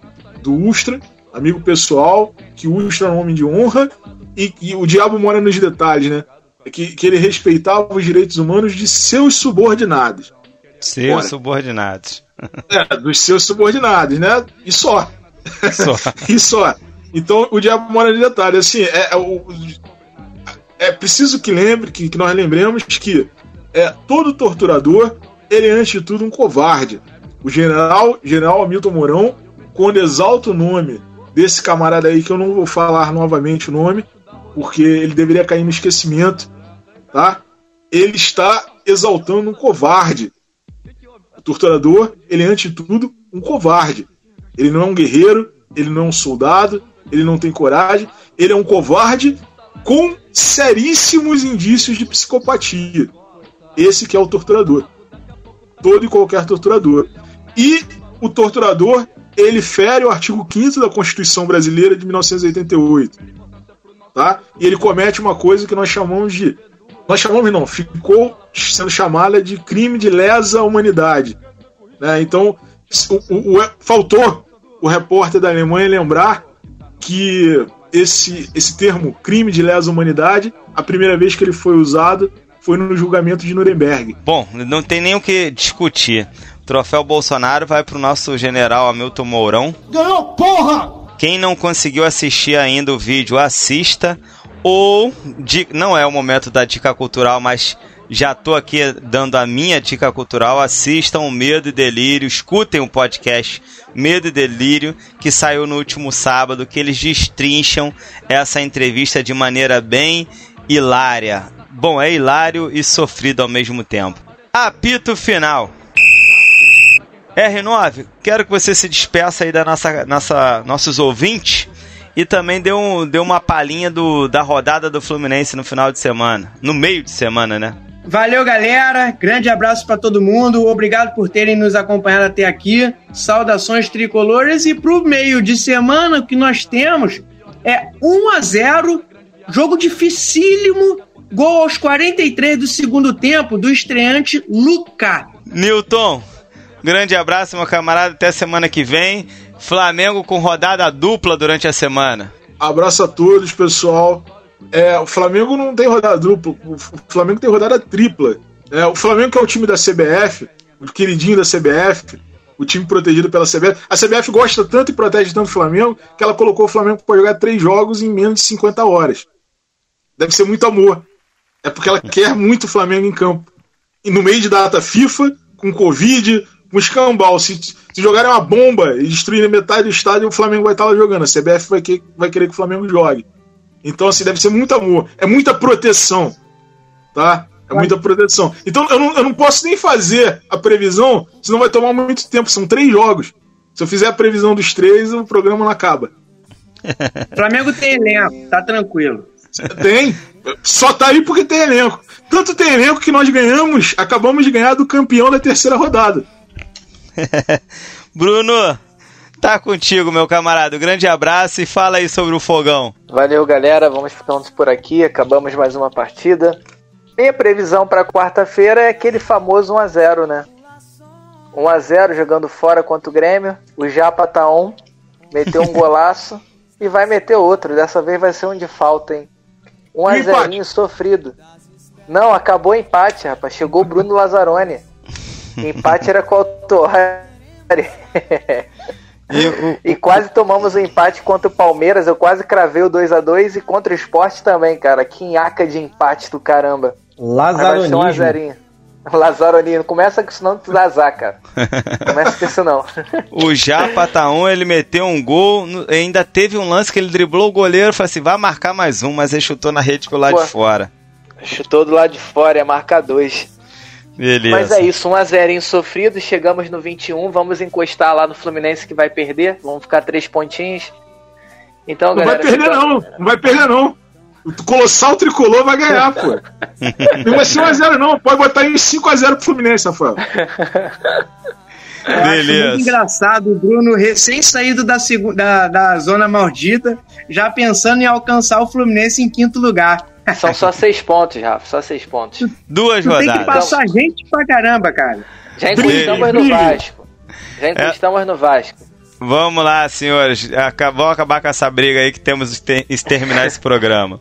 do Ustra, amigo pessoal, que o Ustra era um homem de honra e, e o diabo mora nos detalhes, né? Que, que ele respeitava os direitos humanos de seus subordinados. Seus Ora, subordinados. É, dos seus subordinados, né? E só. Só. e só. Então o diabo mora nos detalhes. Assim, é, é, é preciso que lembre, que, que nós lembremos que é, todo torturador, ele é antes de tudo um covarde. O general, general Hamilton Mourão, quando exalta o nome desse camarada aí, que eu não vou falar novamente o nome, porque ele deveria cair no esquecimento, tá? Ele está exaltando um covarde. O torturador, ele é antes de tudo um covarde. Ele não é um guerreiro, ele não é um soldado, ele não tem coragem, ele é um covarde com seríssimos indícios de psicopatia. Esse que é o torturador. Todo e qualquer torturador. E o torturador, ele fere o artigo 5 da Constituição Brasileira de 1988. Tá? E ele comete uma coisa que nós chamamos de. Nós chamamos, não, ficou sendo chamada de crime de lesa humanidade. Né? Então, o, o, o, faltou o repórter da Alemanha lembrar que esse, esse termo crime de lesa humanidade, a primeira vez que ele foi usado foi no julgamento de Nuremberg. Bom, não tem nem o que discutir. Troféu Bolsonaro vai pro nosso general Hamilton Mourão. Ganhou, porra! Quem não conseguiu assistir ainda o vídeo, assista. Ou, não é o momento da dica cultural, mas já tô aqui dando a minha dica cultural. Assistam o Medo e Delírio, escutem o podcast Medo e Delírio, que saiu no último sábado, que eles destrincham essa entrevista de maneira bem hilária. Bom, é hilário e sofrido ao mesmo tempo. Apito final. R9, quero que você se despeça aí da nossa, nossa nossos ouvintes e também dê, um, dê uma palhinha do, da rodada do Fluminense no final de semana, no meio de semana, né? Valeu, galera. Grande abraço para todo mundo. Obrigado por terem nos acompanhado até aqui. Saudações tricolores e pro meio de semana o que nós temos é 1 a 0, jogo dificílimo Gol aos 43 do segundo tempo do estreante Luca. Newton, grande abraço, meu camarada. Até semana que vem. Flamengo com rodada dupla durante a semana. Abraço a todos, pessoal. É, o Flamengo não tem rodada dupla, o Flamengo tem rodada tripla. É, o Flamengo que é o time da CBF, o queridinho da CBF, o time protegido pela CBF. A CBF gosta tanto e protege tanto o Flamengo que ela colocou o Flamengo para jogar três jogos em menos de 50 horas. Deve ser muito amor. É porque ela quer muito o Flamengo em campo. E no meio de data FIFA, com Covid, com escambau, se, se jogarem uma bomba e destruírem metade do estádio, o Flamengo vai estar lá jogando. A CBF vai, que, vai querer que o Flamengo jogue. Então, assim, deve ser muito amor. É muita proteção. Tá? É muita proteção. Então, eu não, eu não posso nem fazer a previsão, senão vai tomar muito tempo. São três jogos. Se eu fizer a previsão dos três, o programa não acaba. Flamengo tem elenco, tá tranquilo. Tem. Só tá aí porque tem elenco. Tanto tem elenco que nós ganhamos, acabamos de ganhar do campeão da terceira rodada. Bruno, tá contigo, meu camarada. Um grande abraço e fala aí sobre o fogão. Valeu, galera. Vamos ficando por aqui. Acabamos mais uma partida. Minha previsão para quarta-feira é aquele famoso 1x0, né? 1x0 jogando fora contra o Grêmio. O Japa tá on, meteu um golaço e vai meter outro. Dessa vez vai ser um de falta, hein? Um a zerinho sofrido. Não, acabou o empate, rapaz. Chegou o Bruno Lazzaroni. Empate era com o Torre. E, o- E quase tomamos o empate contra o Palmeiras. Eu quase cravei o 2 a 2 e contra o esporte também, cara. Que nhaca de empate do caramba. Ser um Não começa com isso não, que tu dá azar, cara. Começa com isso não. o Japa tá on, ele meteu um gol, ainda teve um lance que ele driblou o goleiro, falou assim, vai marcar mais um, mas ele chutou na rede pelo lado Pô. de fora. Chutou do lado de fora, é marca 2. Beleza. Mas é isso, 1 a 0 sofrido. Chegamos no 21. Vamos encostar lá no Fluminense que vai perder. Vamos ficar três pontinhos. Então, Não vai galera. perder, fica- não. Não vai perder, não. O Colossal Tricolor vai ganhar, pô. Não vai ser 1x0, não. Pode botar em 5x0 pro Fluminense, Rafael. Eu Beleza. muito engraçado o Bruno, recém saído da, da, da zona maldita, já pensando em alcançar o Fluminense em quinto lugar. São só seis pontos, Rafa. Só seis pontos. Duas Tu tem que rodadas. passar gente pra caramba, cara. Já encostamos no. Vasco. Já encostamos no Vasco. Vamos lá, senhores. Acabou acabar com essa briga aí que temos que ter- terminar esse programa.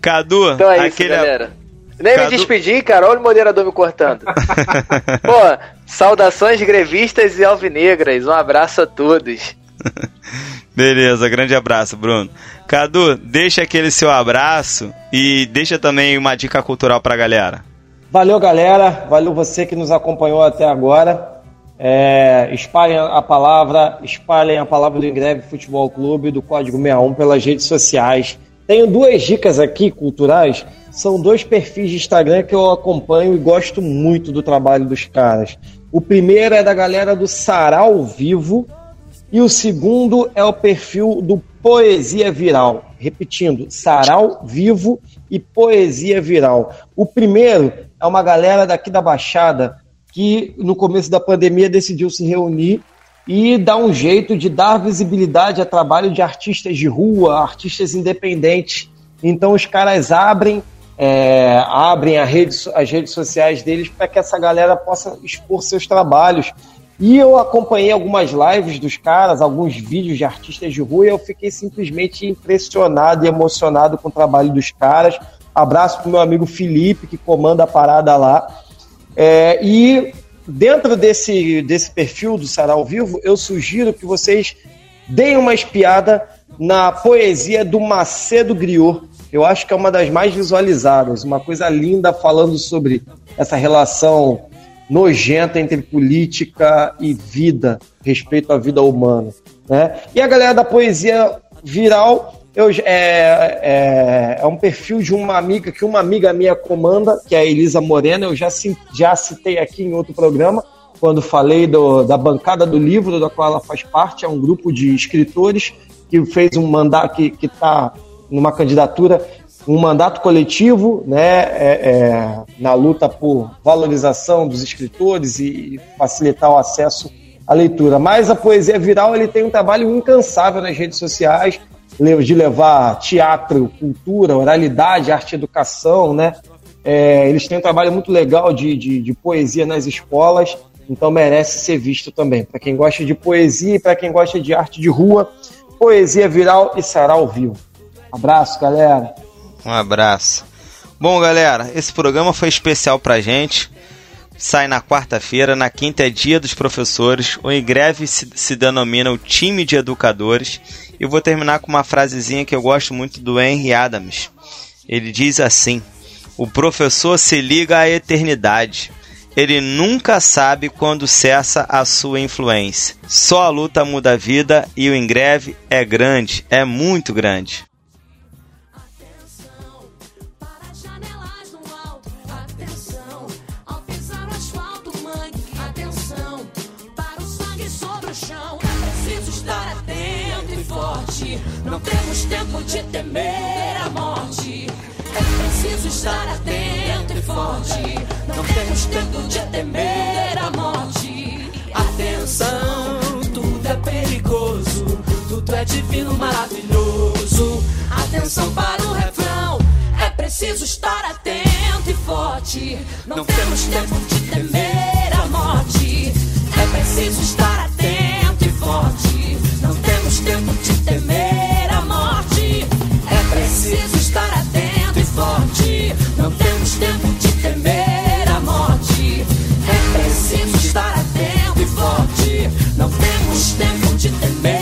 Cadu, Então é isso, aquele. galera. Nem Cadu- me despedi, cara. Olha o moderador me cortando. Pô, saudações grevistas e alvinegras. Um abraço a todos. Beleza, grande abraço, Bruno. Cadu, deixa aquele seu abraço e deixa também uma dica cultural pra galera. Valeu, galera. Valeu você que nos acompanhou até agora. É, espalhem a palavra, espalhem a palavra do Ingreve Futebol Clube, do Código 61 pelas redes sociais. Tenho duas dicas aqui culturais. São dois perfis de Instagram que eu acompanho e gosto muito do trabalho dos caras. O primeiro é da galera do Sarau Vivo e o segundo é o perfil do Poesia Viral. Repetindo, Sarau Vivo e Poesia Viral. O primeiro é uma galera daqui da Baixada que no começo da pandemia decidiu se reunir e dar um jeito de dar visibilidade a trabalho de artistas de rua, artistas independentes. Então os caras abrem é, abrem rede, as redes sociais deles para que essa galera possa expor seus trabalhos. E eu acompanhei algumas lives dos caras, alguns vídeos de artistas de rua, e eu fiquei simplesmente impressionado e emocionado com o trabalho dos caras. Abraço pro meu amigo Felipe, que comanda a parada lá. É, e dentro desse, desse perfil do Sarau Vivo, eu sugiro que vocês deem uma espiada na poesia do Macedo Griot. Eu acho que é uma das mais visualizadas, uma coisa linda falando sobre essa relação nojenta entre política e vida, respeito à vida humana. Né? E a galera da poesia viral eu, é, é, é um perfil de uma amiga que uma amiga minha comanda, que é a Elisa Morena. Eu já, já citei aqui em outro programa, quando falei do- da bancada do livro, da qual ela faz parte. É um grupo de escritores que fez um mandato, que está numa candidatura, um mandato coletivo, né, é, é, na luta por valorização dos escritores e facilitar o acesso à leitura. Mas a poesia viral ele tem um trabalho incansável nas redes sociais de levar teatro, cultura, oralidade, arte e educação, né? É, eles têm um trabalho muito legal de, de, de poesia nas escolas, então merece ser visto também. Para quem gosta de poesia e para quem gosta de arte de rua, poesia viral e sarau vivo. Abraço, galera. Um abraço. Bom, galera, esse programa foi especial pra gente. Sai na quarta-feira, na quinta é dia dos professores. O Ingreve se, se denomina o time de educadores. E vou terminar com uma frasezinha que eu gosto muito do Henry Adams. Ele diz assim: O professor se liga à eternidade. Ele nunca sabe quando cessa a sua influência. Só a luta muda a vida e o Ingreve é grande, é muito grande. Não temos tempo de temer a morte. É preciso estar atento e forte. Não temos tempo de temer a morte. Atenção, tudo é perigoso. Tudo é divino, maravilhoso. Atenção para o refrão. É preciso estar atento e forte. Não temos tempo de temer a morte. É preciso estar atento e forte. Não temos tempo de temer preciso estar atento e forte. Não temos tempo de temer a morte. É preciso estar atento e forte. Não temos tempo de temer.